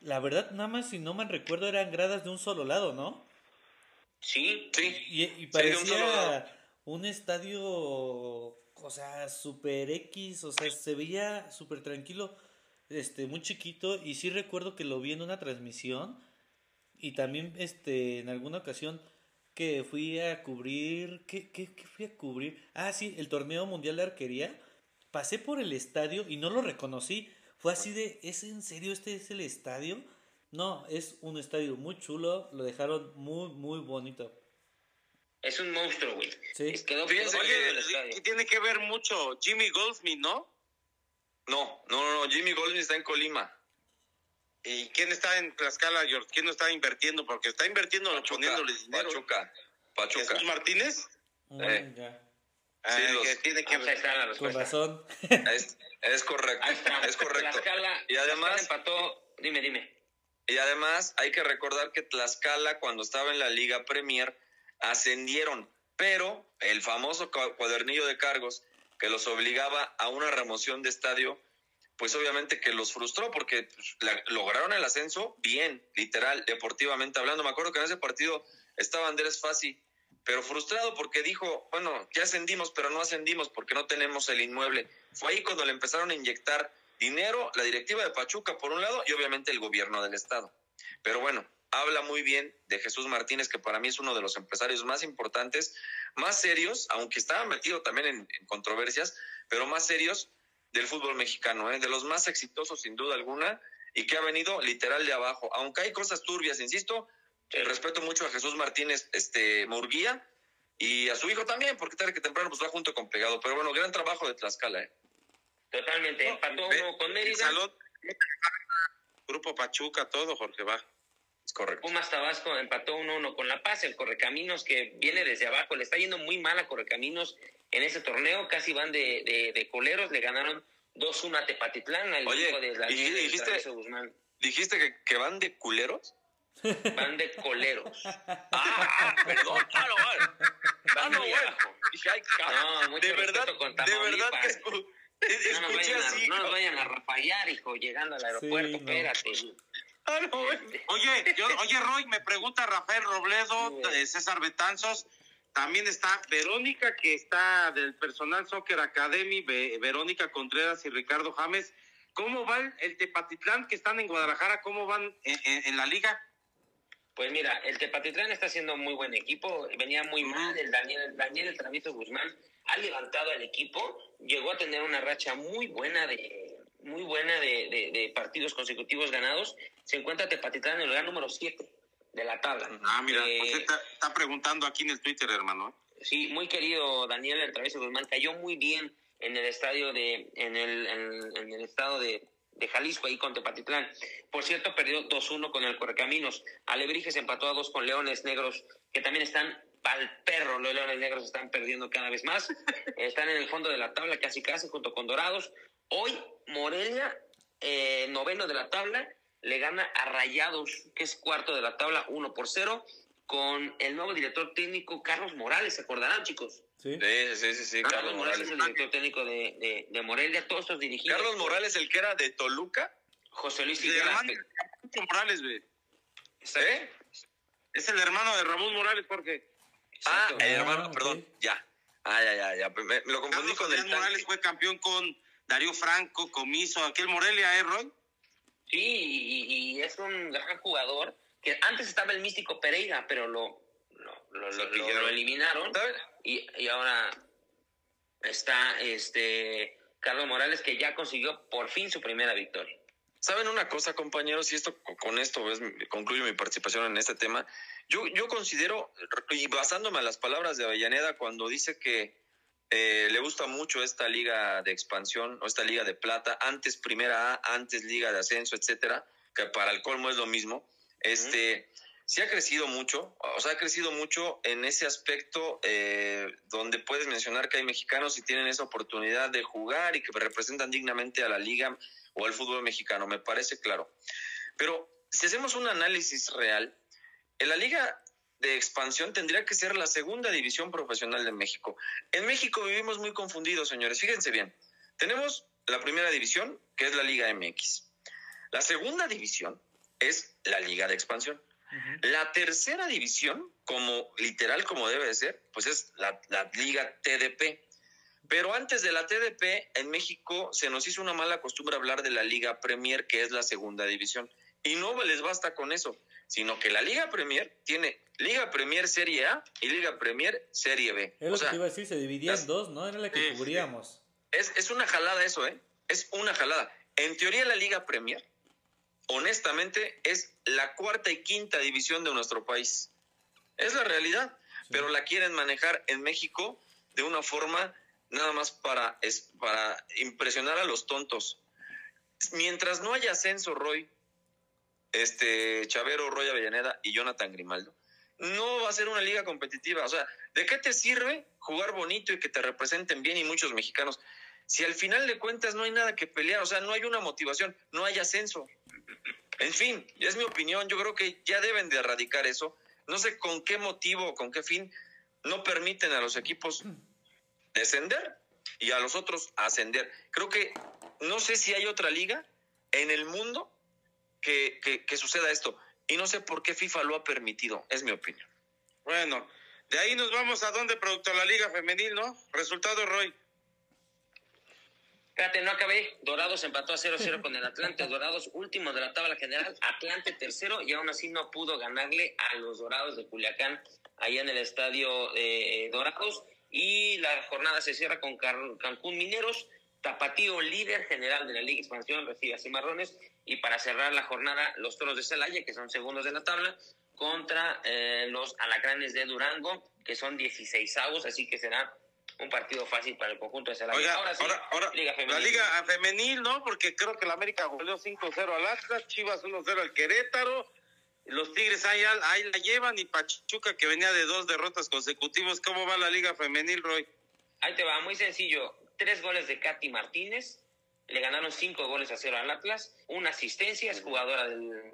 S4: la verdad, nada más si no mal recuerdo, eran gradas de un solo lado, ¿no?
S2: Sí,
S5: Sí.
S4: Y, y
S5: Sí,
S4: parecía
S5: un
S4: estadio, o sea, super X, o sea, se veía súper tranquilo, este, muy chiquito, y sí recuerdo que lo vi en una transmisión, y también, este, en alguna ocasión que fui a cubrir, ¿qué, qué, qué fui a cubrir? Ah, sí, el torneo mundial de arquería, pasé por el estadio y no lo reconocí, fue así de, ¿es en serio este es el estadio? No, es un estadio muy chulo, lo dejaron muy, muy bonito.
S2: es un monstruo, güey.
S4: Sí.
S2: Es- Quedó, quedó
S1: Fíjense que, que tiene que ver mucho Jimmy Goldsmith, ¿no?
S5: No, no, no, no, Jimmy Goldsmith está en Colima.
S1: ¿Y quién está en Tlaxcala, George? ¿Quién no está invirtiendo? Porque está invirtiendo
S5: Pachuca,
S1: poniéndole dinero.
S5: Pachuca, Pachuca.
S1: ¿Jesús Martínez?
S4: Mm,
S5: Eh.
S4: ya.
S1: Ah,
S5: Sí, los-
S1: que tiene que
S2: Ah, ahí
S1: ver.
S2: está la
S4: Con razón.
S5: Es, es correcto, es correcto.
S2: Tlaxcala,
S5: Y además-
S2: Tlaxcala empató. Dime, dime.
S5: Y además hay que recordar que Tlaxcala cuando estaba en la Liga Premier ascendieron, pero el famoso cua- cuadernillo de cargos que los obligaba a una remoción de estadio, pues obviamente que los frustró porque pues, la- lograron el ascenso bien, literal, deportivamente hablando. Me acuerdo que en ese partido estaba Andrés Fassi, pero frustrado porque dijo, bueno, ya ascendimos, pero no ascendimos porque no tenemos el inmueble. Fue ahí cuando le empezaron a inyectar dinero la directiva de Pachuca por un lado y obviamente el gobierno del estado. Pero bueno, habla muy bien de Jesús Martínez, que para mí es uno de los empresarios más importantes, más serios, aunque estaba metido también en, controversias, pero más serios del fútbol mexicano, ¿eh? de los más exitosos sin duda alguna, y que ha venido literal de abajo. Aunque hay cosas turbias, insisto, eh, respeto mucho a Jesús Martínez este, Murguía y a su hijo también, porque tarde que temprano pues va junto con pegado. Pero bueno, gran trabajo de Tlaxcala. ¿eh?
S2: Totalmente. Empató uno con Mérida.
S1: salón, Grupo Pachuca, todo, Jorge, va.
S5: Es correcto.
S2: Pumas Tabasco empató 1-1 con La Paz, el Correcaminos que viene desde abajo, le está yendo muy mal a Correcaminos en ese torneo, casi van de, de, de coleros, le ganaron 2-1 a Tepatitlán, al
S5: Oye,
S2: de la
S5: ¿y
S2: Liga de
S5: dijiste-
S2: Guzmán.
S5: ¿Dijiste que, que van de culeros?
S2: Van de coleros.
S5: Ah, perdón, ah, no, ah,
S2: Van
S5: bueno.
S2: abajo.
S5: Dije, ay, cabrón.
S2: No, mucho
S5: de verdad,
S2: con
S5: de verdad que
S2: No nos, vayan a,
S5: así.
S2: no nos vayan a rapallar, hijo, llegando al aeropuerto,
S4: no.
S2: espérate.
S5: Ah, no, bueno.
S1: Oye, yo, oye, Roy, me pregunta Rafael Robledo,
S2: Sí.
S1: eh, César Betanzos, también está Verónica, que está del Personal Soccer Academy, Ve- Verónica Contreras y Ricardo James. ¿Cómo va el, el Tepatitlán, que están en Guadalajara? ¿Cómo van en, en- en la liga?
S2: Pues mira, el Tepatitlán está haciendo muy buen equipo, venía muy mal, el Daniel, Daniel el Travieso Guzmán ha levantado al equipo, llegó a tener una racha muy buena de muy buena de, de- de partidos consecutivos ganados, se encuentra Tepatitlán en el lugar número 7 de la tabla.
S1: Ah, mira,
S2: Eh,
S1: José está, está preguntando aquí en el Twitter, hermano.
S2: Sí, muy querido Daniel el Travieso Guzmán, cayó muy bien en el estadio de, en el, en, en el estado de, de Jalisco, ahí con Tepatitlán. Por cierto, perdió 2-1 con el Correcaminos. Alebrijes empató a 2 con Leones Negros, que también están pal perro. Los Leones Negros están perdiendo cada vez más. están en el fondo de la tabla, casi casi, junto con Dorados. Hoy, Morelia, eh, noveno de la tabla, le gana a Rayados, que es cuarto de la tabla, 1 por 0, con el nuevo director técnico Carlos Morales. ¿Se acordarán, chicos?
S5: Sí, sí, sí, sí,
S2: Carlos, Morales. es el director técnico de, de, de Morelia, todos estos dirigidos.
S5: Carlos Morales, el que era de Toluca.
S2: José Luis
S1: El Ramón Morales, güey.
S5: ¿Eh?
S1: Es el hermano de Ramón Morales, Jorge.
S5: Ah, el hermano, perdón, ya. Ah, ya, ya, ya. Me, me lo confundí
S1: Carlos
S5: con el
S1: Adrián Morales fue campeón con Darío Franco, Comiso, aquel Morelia, ¿eh, Roy?
S2: Sí, y, y es un gran jugador que antes estaba el místico Pereira, pero lo, lo, lo,
S5: Sí,
S2: lo- lo- eliminaron
S5: ¿Saben?
S2: Y, y ahora está este Carlos Morales que ya consiguió por fin su primera victoria.
S5: ¿Saben una cosa, compañeros? Y esto con esto es, concluyo mi participación en este tema. Yo, yo considero, y basándome a las palabras de Avellaneda, cuando dice que eh, le gusta mucho esta liga de expansión o esta liga de plata, antes primera A, antes liga de ascenso, etcétera, que para el colmo es lo mismo. Este, sí ha crecido mucho, o sea, ha crecido mucho en ese aspecto eh, donde puedes mencionar que hay mexicanos y tienen esa oportunidad de jugar y que representan dignamente a la liga o al fútbol mexicano, me parece claro. Pero si hacemos un análisis real, en la liga de expansión tendría que ser la segunda división profesional de México. En México vivimos muy confundidos, señores. Fíjense bien. Tenemos la primera división, que es la Liga MX. La segunda división es la Liga de expansión. La tercera división, como literal como debe de ser, pues es la, la Liga TDP. Pero antes de la TDP, en México se nos hizo una mala costumbre hablar de la Liga Premier, que es la segunda división. Y no les basta con eso, sino que la Liga Premier tiene Liga Premier Serie A y Liga Premier Serie B.
S4: Es lo
S5: O sea,
S4: que te iba a decir, se dividía
S5: las-
S4: en dos, ¿no? Era la que cubríamos.
S5: es, es una jalada eso, ¿eh? Es una jalada. En teoría la Liga Premier, honestamente, es la cuarta y quinta división de nuestro país. Es la realidad, pero la quieren manejar en México de una forma nada más para, es, para impresionar a los tontos. Mientras no haya ascenso, Roy, este Chavero, Roy Avellaneda y Jonathan Grimaldo, no va a ser una liga competitiva. O sea, ¿de qué te sirve jugar bonito y que te representen bien y muchos mexicanos? Si al final de cuentas no hay nada que pelear, o sea, no hay una motivación, no hay ascenso. En fin, es mi opinión, yo creo que ya deben de erradicar eso. No sé con qué motivo o con qué fin no permiten a los equipos descender y a los otros ascender. Creo que no sé si hay otra liga en el mundo que, que, suceda esto. Y no sé por qué FIFA lo ha permitido, es mi opinión.
S1: Bueno, de ahí nos vamos a donde, producto la Liga Femenil, ¿no? Resultado, Roy.
S2: Espérate, no acabé. Dorados empató a 0-0 con el Atlante. Dorados último de la tabla general. Atlante tercero y aún así no pudo ganarle a los Dorados de Culiacán allá en el estadio eh, Dorados. Y la jornada se cierra con Cancún Mineros. Tapatío, líder general de la Liga Expansión, recibe a Cimarrones. Y para cerrar la jornada, los Toros de Celaya, que son segundos de la tabla, contra eh, los Alacranes de Durango, que son 16 avos. Así que será un partido fácil para el conjunto de Celaya.
S1: Oiga,
S2: ahora sí,
S1: ahora, ahora,
S2: Liga
S1: la
S2: Femenil.
S1: Liga Femenil, ¿no? Porque creo que la América goleó 5-0 al Atlas, Chivas 1-0 al Querétaro, los Tigres ahí, ahí la llevan y Pachuca que venía de dos derrotas consecutivas. ¿Cómo va la Liga Femenil, Roy?
S2: Ahí te va, muy sencillo. Tres goles de Katy Martínez. Le ganaron cinco goles a cero al Atlas. Una asistencia, es jugadora del-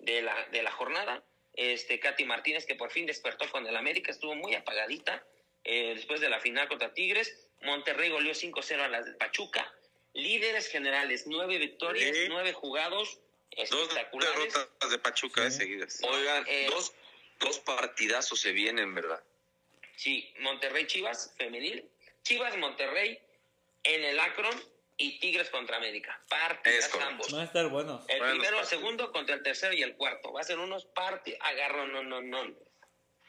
S2: de, la, de la jornada. Este, Katy Martínez, que por fin despertó con el América, estuvo muy apagadita eh, después de la final contra Tigres. Monterrey goleó 5-0 a las de Pachuca. Líderes generales, nueve victorias,
S1: Sí.
S2: nueve jugados
S1: Dos
S2: espectaculares.
S1: derrotas de Pachuca eh,
S4: Sí.
S1: seguidas.
S5: Oigan,
S2: Eh,
S5: dos, dos partidazos se vienen, ¿verdad?
S2: Sí, Monterrey Chivas femenil, Chivas Monterrey en el Akron y Tigres contra América. Partidas ambos.
S4: Van a estar buenos.
S2: El primero, el
S1: partidos.
S2: segundo contra el tercero y el cuarto. Va a ser unos party agarro no no no.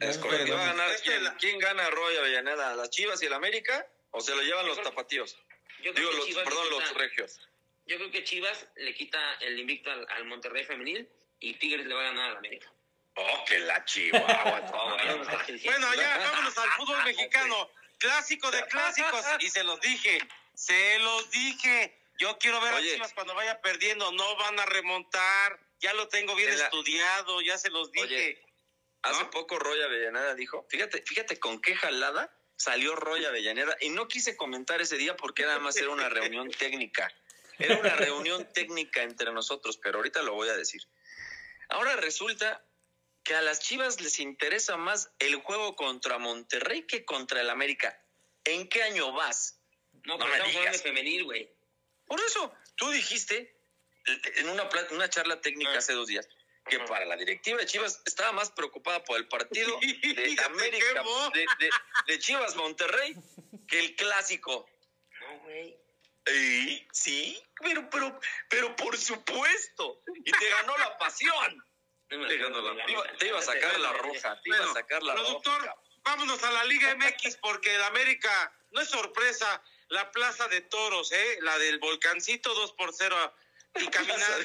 S5: Es
S4: Van a estar
S5: correcto. ¿Quién va a ganar?
S1: Este
S5: ¿Quién,
S1: la-
S5: quién gana Roy Avellaneda? ¿Las Chivas y el América? ¿O se lo llevan los
S2: creo-
S5: tapatíos?
S2: Yo creo,
S5: Digo,
S2: que
S5: los,
S2: Chivas
S5: perdón,
S2: le
S5: los
S2: quita,
S5: regios.
S2: yo creo que Chivas le quita el invicto al, al Monterrey femenil y Tigres le va a ganar al América.
S5: Oh, que la Chihuahua.
S2: Oh, bueno.
S1: Bueno, ya vámonos al fútbol mexicano. Clásico de clásicos. Y se los dije, se los dije. Yo quiero ver a Chivas cuando vaya perdiendo, no van a remontar, ya lo tengo bien estudiado, ya se los dije.
S5: Hace poco Roy Avellaneda dijo, fíjate, fíjate con qué jalada salió Roy Avellaneda y no quise comentar ese día porque nada más era una reunión técnica. Era una reunión técnica entre nosotros, pero ahorita lo voy a decir. Ahora resulta que a las Chivas les interesa más el juego contra Monterrey que contra el América. ¿En qué año vas?
S2: No, pero no me digas. femenil, güey.
S5: Por eso, tú dijiste en una, una charla técnica ah. hace dos días que para la directiva de Chivas estaba más preocupada por el partido de América, de, Chivas Monterrey, que el clásico.
S2: No, güey.
S5: sí, pero, pero, pero por supuesto. Y te ganó la pasión. Te, ganó la, te, iba, a sacar la roja, te iba a sacar la
S1: productor, vámonos a la Liga MX porque el América, no es sorpresa, la Plaza de Toros, ¿eh? la del Volcancito 2 por 0 y caminando.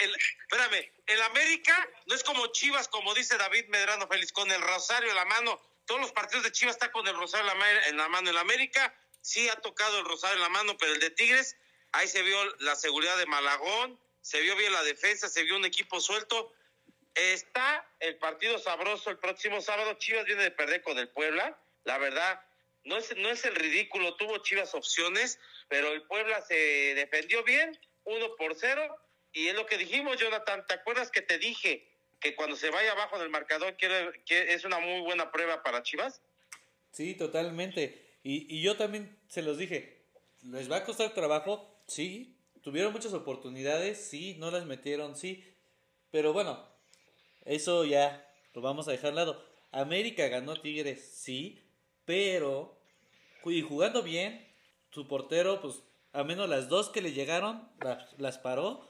S1: El, espérame, el América no es como Chivas, como dice David Medrano Félix, con el rosario en la mano. Todos los partidos de Chivas están con el rosario en la mano. En la América sí ha tocado el rosario en la mano, pero el de Tigres, ahí se vio la seguridad de Malagón, se vio bien la defensa, se vio un equipo suelto. Está el partido sabroso el próximo sábado. Chivas viene de perder con el Puebla. La verdad, no es, no es el ridículo. Tuvo Chivas opciones, pero el Puebla se defendió bien uno por cero. Y es lo que dijimos, Jonathan. ¿Te acuerdas que te dije que cuando se vaya abajo del marcador que es una muy buena prueba para Chivas?
S4: Sí, totalmente. Y, y yo también se los dije. ¿Les va a costar trabajo? Sí. ¿Tuvieron muchas oportunidades? Sí. ¿No las metieron? Sí. Pero bueno, eso ya lo vamos a dejar al lado. América ganó Tigres, sí. Pero, y jugando bien, su portero, pues a menos las dos que le llegaron, las, paró.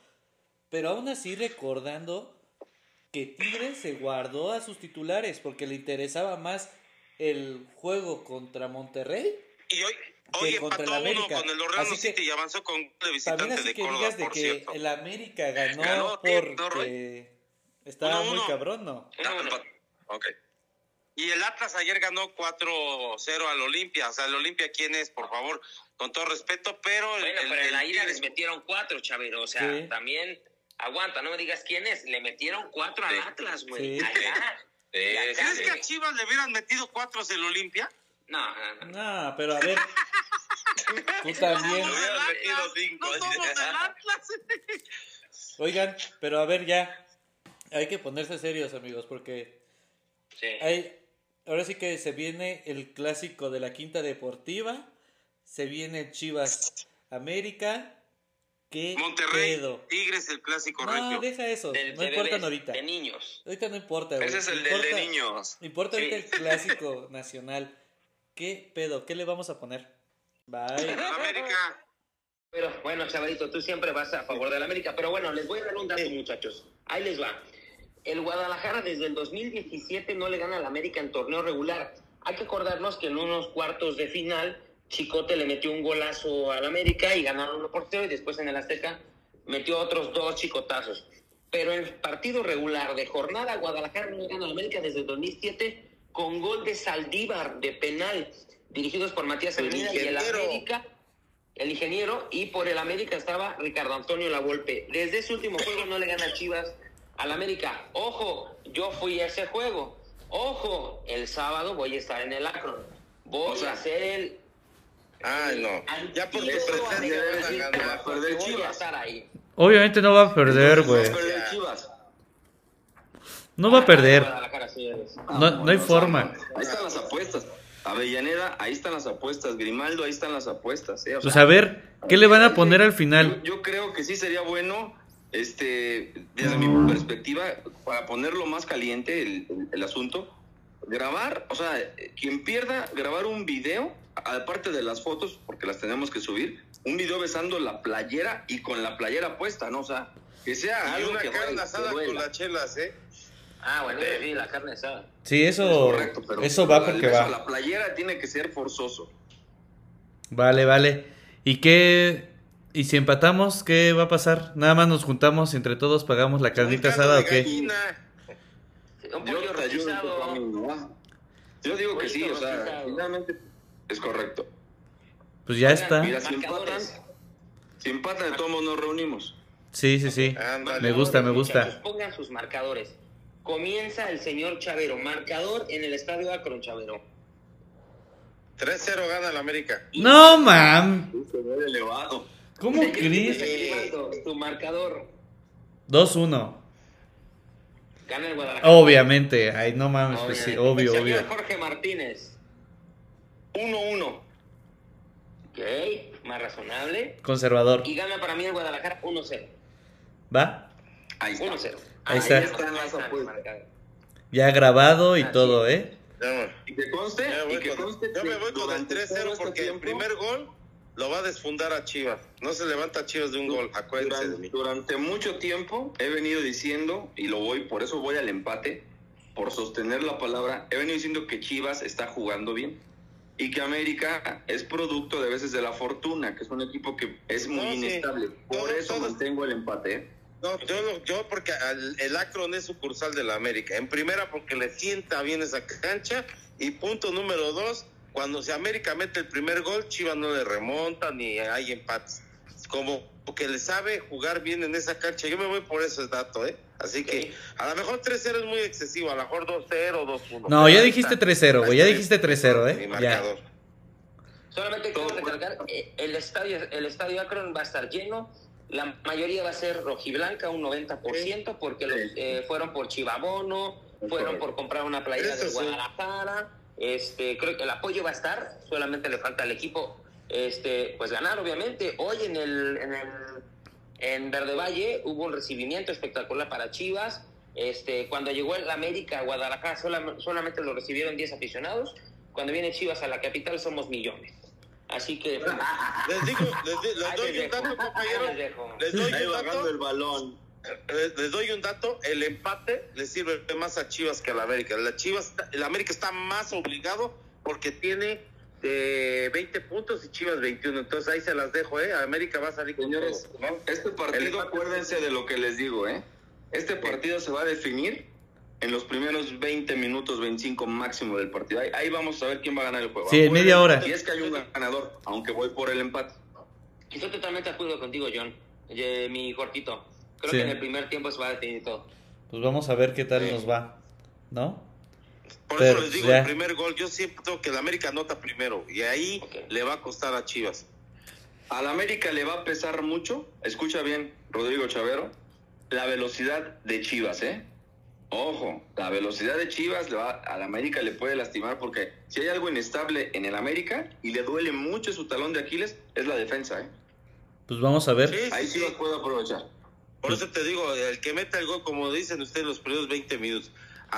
S4: Pero aún así recordando que Tigres se guardó a sus titulares porque le interesaba más el juego contra Monterrey
S1: y hoy, hoy contra el América. con el Orlando City y avanzó con de visitante
S4: también así
S1: de
S4: que digas de que el América ganó, porque estaba muy cabrón, ¿no?
S5: Ok.
S1: Y el Atlas ayer ganó 4-0 al Olimpia. O sea, el Olimpia, ¿quién es? Por favor, con todo respeto, pero...
S2: Bueno, pero en la ida les metieron cuatro, Chavero. O sea, también... Aguanta, no me digas quién es. Le metieron cuatro al Atlas, güey. Sí.
S1: ¿Crees que a Chivas le hubieran metido cuatro del Olimpia?
S2: No,
S4: no, no. pero a ver... Tú también.
S1: No somos del Atlas.
S4: Oigan, pero a ver ya. Hay que ponerse serios, amigos, porque...
S2: Sí.
S4: Hay, ahora sí que se viene el clásico de la Quinta Deportiva, se viene Chivas América, ¿qué
S1: Monterrey, Tigres, el clásico
S4: No, deja eso, no importa ahorita.
S2: De niños.
S4: Ahorita no importa.
S5: Ese es el de niños.
S4: Importa ahorita el clásico nacional. ¿Qué pedo? ¿Qué le vamos a poner? Bye.
S1: América.
S2: Pero bueno, chavalito, tú siempre vas a favor de la América. Pero bueno, les voy a dar un dato, muchachos. Ahí les va el Guadalajara desde el 2017 no le gana al América en torneo regular. Hay que acordarnos que en unos cuartos de final Chicote le metió un golazo al América y ganaron uno por cero y después en el Azteca metió otros dos chicotazos. Pero en partido regular de jornada Guadalajara no le gana al América desde el 2007 con gol de Saldívar de penal dirigidos por Matías Almeida y el América el ingeniero y por el América estaba Ricardo Antonio Lavolpe. Desde ese último juego no le gana Chivas al América. Ojo, yo fui a ese juego. Ojo, el sábado voy a estar en el Akron. Voy a hacer el.
S5: Ay, no. Ya por tu presencia va a perder Chivas.
S4: Obviamente no va a perder, güey. No va a perder. No, no hay forma.
S5: Ahí están las apuestas. Avellaneda, ahí están las apuestas. Grimaldo, ahí están las apuestas. ¿eh?
S4: pues a ver, ¿qué le van a poner al final?
S5: yo creo que sí sería bueno este, desde mi perspectiva, para ponerlo más caliente el, el, asunto, grabar, o sea, quien pierda, grabar un video, aparte de las fotos, porque las tenemos que subir, un video besando la playera y con la playera puesta, ¿no? O sea, que sea algo
S1: una carne asada con las chelas, ¿eh?
S2: Ah, bueno, sí, la carne asada.
S4: Sí, eso, correcto, pero eso va porque va.
S5: La playera tiene que ser forzoso.
S4: Vale, vale. ¿Y qué, ¿Y si empatamos, qué va a pasar? Nada más nos juntamos entre todos, pagamos la carnita asada o qué?
S5: Yo, digo que sí, o sea, finalmente es correcto.
S4: Pues ya está.
S5: Mira, si empatan, Si empatan, de todos modos nos reunimos.
S4: Sí, sí, sí.
S1: Ándale.
S4: Me gusta, me gusta.
S2: Pongan sus marcadores. Comienza el señor Chavero. Marcador en el estadio Akron, Chavero.
S1: 3-0 gana el América.
S4: No, mam.
S5: Elevado.
S4: ¿Cómo crees?
S2: Tu marcador.
S4: 2-1.
S2: Gana el Guadalajara.
S4: Obviamente. Ay, no mames, pues sí,
S2: Obviamente.
S4: obvio,
S2: Señor
S4: obvio.
S2: Jorge Martínez.
S5: 1-1.
S2: Ok, más razonable.
S4: Conservador.
S2: Y gana para mí el Guadalajara 1-0.
S4: ¿Va?
S5: Ahí está.
S2: 1-0.
S4: Ahí está.
S5: están las apuestas.
S4: Ya grabado y
S2: Así
S4: todo, ¿eh?
S1: Ya,
S5: Y que conste, y que
S1: con-
S5: conste
S1: yo me voy con el
S5: durante
S1: 3-0
S5: todo este
S1: porque el primer gol lo va a desfundar a Chivas. No se levanta Chivas de un gol, acuérdense de
S5: durante,
S1: mí.
S5: durante mucho tiempo he venido diciendo, y lo voy, por eso voy al empate, por sostener la palabra, he venido diciendo que Chivas está jugando bien. Y que América es producto de veces de la fortuna, que es un equipo que es muy
S1: No, sí.
S5: inestable. Por eso mantengo el empate. ¿eh?
S1: No, yo, yo porque al- el Akron es sucursal de la América. En primera porque le sienta bien esa cancha. Y punto número dos, cuando si América mete el primer gol, Chivas no le remonta ni hay empates. Como que le sabe jugar bien en esa cancha. Yo me voy por ese dato, ¿eh? Así que a lo mejor 3-0 es muy excesivo, a lo mejor 2-0, 2-1.
S4: No,
S1: Pero
S4: ya dijiste
S1: está.
S4: 3-0, güey. Ya dijiste
S1: está
S4: 3-0,
S1: Mi
S4: ¿eh? Ya.
S1: marcador.
S2: Solamente quiero recalcar, eh, el estadio, el estadio Akron va a estar lleno. La mayoría va a ser rojiblanca, un 90%, porque los, eh, fueron por Chivabono, fueron por comprar una playera
S1: Eso
S2: de. Guadalajara. Este, creo que el apoyo va a estar, solamente le falta al equipo este, pues ganar, obviamente. Hoy en el, en el en Verde Valle hubo un recibimiento espectacular para Chivas. Este, cuando llegó el América a Guadalajara solam- solamente lo recibieron 10 aficionados. Cuando viene Chivas a la capital somos millones. Así que
S1: Les digo, les, di- les doy
S2: les
S1: un dato, compañeros.
S2: Les
S1: doy
S5: Ahí
S1: un dato.
S5: el balón.
S1: Les, les doy un dato, el empate le sirve más a Chivas que a la América. La Chivas, el América está más obligado porque tiene eh, 20 puntos y Chivas 21. Entonces ahí se las dejo, ¿eh? América va a salir con
S5: Señores,
S1: todo.
S5: este partido, acuérdense de lo que les digo, ¿eh? Este partido se va a definir en los primeros 20 minutos, 25 máximo del partido. Ahí, ahí vamos a ver quién va a ganar el juego.
S4: Sí, en media hora.
S5: Y es que hay un ganador, aunque voy por el empate.
S2: estoy totalmente de acuerdo contigo, John. Mi Jorquito. Creo
S4: Sí.
S2: que en el primer tiempo se va a definir todo.
S4: Pues vamos a ver qué tal
S1: Sí.
S4: nos va. ¿No?
S1: Por
S4: Pero,
S1: eso les digo,
S4: ya.
S1: el primer gol, yo siento que el América anota primero y ahí
S2: Ok.
S1: le va a costar a Chivas.
S5: Al América le va a pesar mucho, escucha bien, Rodrigo Chavero, la velocidad de Chivas, ¿eh? Ojo, la velocidad de Chivas le va, al América le puede lastimar porque si hay algo inestable en el América y le duele mucho su talón de Aquiles, es la defensa, ¿eh?
S4: Pues vamos a ver.
S1: Sí,
S5: Ahí
S1: sí,
S5: sí los puede aprovechar.
S1: Por eso te digo, el que meta el gol, como dicen ustedes, los primeros 20 minutos.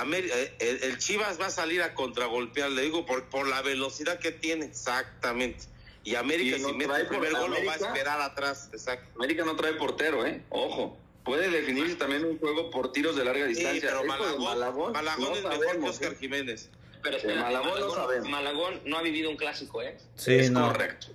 S1: Eh, el, el Chivas va a salir a contragolpear, le digo, por, por la velocidad que tiene, exactamente. Y América,
S5: Y no
S1: si mete el primer gol, lo va a esperar atrás, exacto.
S5: América no trae portero, ¿eh? Ojo. Puede definirse también un juego por tiros de larga
S1: Sí,
S5: distancia.
S1: pero
S5: de
S1: Malagón, Malagón
S5: no
S1: es mejor que
S5: sabemos,
S1: Oscar
S5: ¿eh?
S1: Jiménez.
S2: Pero
S5: De
S2: espérate,
S5: Malagón no
S2: Malagón,
S5: sabemos.
S2: Malagón no ha vivido un clásico, ¿eh?
S4: Sí,
S5: es
S4: no.
S5: correcto.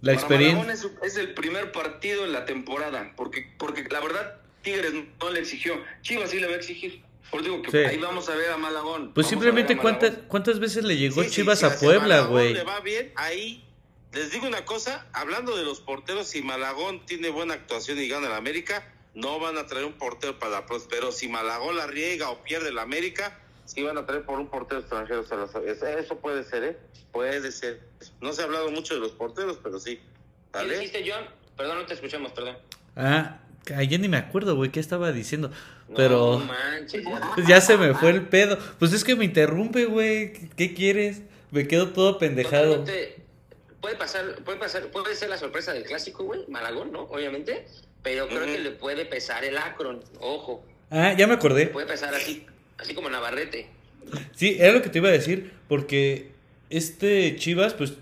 S4: La
S5: Para Malagón
S4: experiencia.
S5: es, es el primer partido en la temporada, porque, porque la verdad Tigres no le exigió. Chivas sí le va a exigir. Por digo que
S4: Sí.
S5: ahí vamos a ver a Malagón.
S4: Pues
S5: Vamos
S4: simplemente cuántas, cuántas veces le llegó
S1: Sí,
S4: Chivas
S1: sí,
S4: a Puebla, güey.
S1: le va bien, ahí les digo una cosa, hablando de los porteros, si Malagón tiene buena actuación y gana el América, no van a traer un portero para la próxima. Pero si Malagón la riega o pierde el América, sí van a traer por un portero extranjero. Eso puede ser, ¿eh? Puede ser. No se ha hablado mucho de los porteros, pero sí.
S2: ¿Qué dijiste, John? Perdón, no te escuchamos, perdón.
S4: Ah, ay, ya ni me acuerdo, güey, qué estaba diciendo.
S2: No
S4: Pero
S2: manches, ya.
S4: ya se me fue el pedo. Pues es que me interrumpe, güey. ¿Qué- ¿Qué quieres? Me quedo todo pendejado.
S2: Totalmente. Puede pasar, puede pasar, puede ser la sorpresa del clásico, güey, Malagón, ¿no? Obviamente, pero creo que le puede pesar el Akron, ojo,
S4: Ah, ya me acordé.
S2: puede pesar así, así como Navarrete.
S4: Sí, era lo que te iba a decir, porque este Chivas, pues,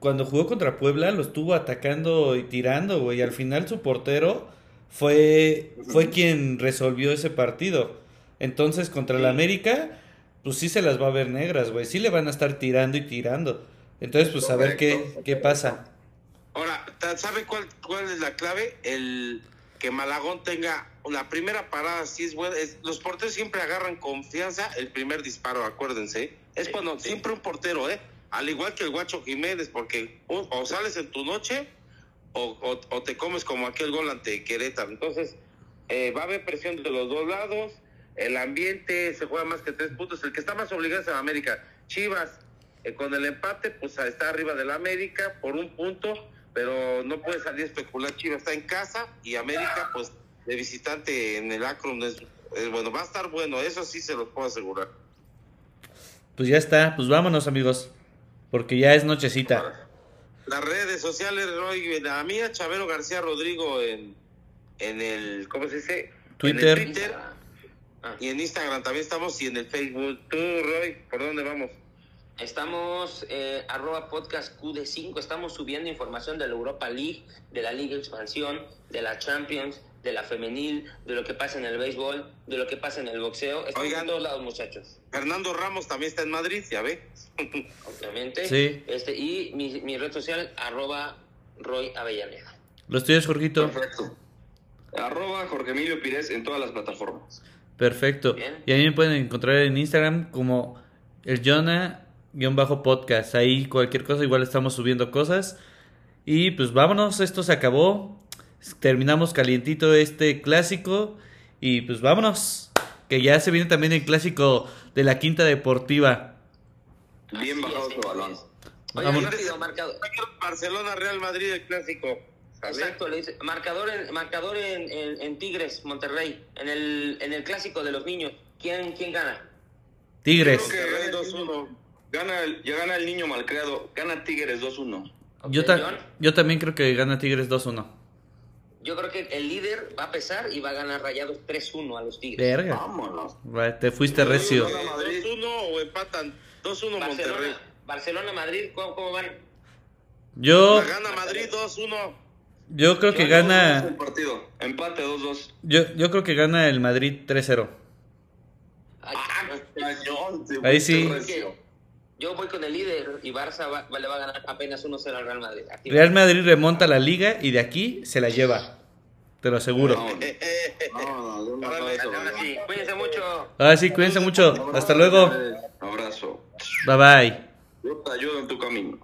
S4: cuando jugó contra Puebla, lo estuvo atacando y tirando, güey. y Al final su portero fue, fue quien resolvió ese partido. Entonces, contra el América, pues sí se las va a ver negras, güey. Sí le van a estar tirando y tirando. Entonces, pues a ver qué, qué pasa.
S1: Ahora, ¿sabe cuál, cuál es la clave? El que Malagón tenga la primera parada, sí es buena. es- los porteros siempre agarran confianza el primer disparo, acuérdense. Es cuando siempre un portero, ¿eh? Al igual que el Guacho Jiménez, porque o, o sales en tu noche o, o, te comes como aquel gol ante Querétaro. Entonces, eh, va a haber presión de los dos lados, el ambiente se juega más que tres puntos, el que está más obligado es el América. Chivas, eh, con el empate, pues está arriba del América por un punto, pero no puede salir a especular. Chivas está en casa y América, pues de visitante en el Akron es, bueno, va a estar bueno, eso sí se los puedo asegurar.
S4: Pues ya está, pues vámonos amigos, porque ya es nochecita.
S1: Las redes sociales, Roy, la mía, Chavero García Rodrigo en, en el, ¿cómo se dice?
S4: Twitter.
S1: En Twitter. Ah. Y en Instagram también estamos y en el Facebook. Tú, Roy, ¿por dónde vamos?
S2: Estamos eh, arroba podcast QD5, estamos subiendo información de la Europa League, de la Liga Expansión, de la Champions, de la femenil, de lo que pasa en el béisbol, de lo que pasa en el boxeo. Estamos en todos lados, muchachos.
S1: Fernando Ramos también está en Madrid, ya ve.
S2: Obviamente.
S4: Sí.
S2: Este, y mi, mi red social, arroba Roy Avellaneda.
S4: ¿Los tuyos, Jorgito?
S5: Perfecto. Arroba Jorge Emilio Pires en todas las plataformas.
S4: Perfecto. Y ahí me pueden encontrar en Instagram como el Jonah-podcast. Ahí cualquier cosa, igual estamos subiendo cosas. Y pues vámonos, esto se acabó. Terminamos calientito este clásico. Y pues vámonos. Que ya se viene también el clásico de la quinta deportiva.
S5: Bien bajado tu balón.
S2: Oye, rápido, marcado.
S1: Barcelona, Real Madrid, el clásico.
S2: Exacto, le dice, marcador, en, marcador en, en, Tigres, Monterrey, en el, en el clásico de los niños. ¿Quién, quién gana?
S4: Tigres.
S5: Creo que gana, el, ya gana el niño malcriado, gana Tigres 2-1.
S4: yo, yo también creo que gana Tigres 2-1.
S2: Yo creo que el líder va a pesar y va a ganar Rayados 3-1 a los Tigres.
S4: Verga.
S5: Vámonos.
S4: Te fuiste recio.
S1: 2-1 o empatan. 2-1 Monterrey.
S2: Barcelona-Madrid, ¿cómo, ¿cómo, van?
S4: Yo...
S1: Gana Madrid 2-1.
S4: Yo creo que gana.
S5: partido. Empate 2-2.
S4: Yo, yo creo que gana el Madrid 3-0.
S5: Ahí
S4: sí.
S2: Yo voy con el líder y Barça va, le va a ganar apenas 1-0 al Real Madrid.
S4: Real Madrid remonta la liga y de aquí se la lleva. Te lo aseguro.
S5: No, no, no,
S2: Ahora sí, cuídense mucho.
S4: Ahora sí, cuídense mucho. Hasta luego.
S5: Abrazo.
S4: Bye bye.
S5: Yo te ayudo en tu camino.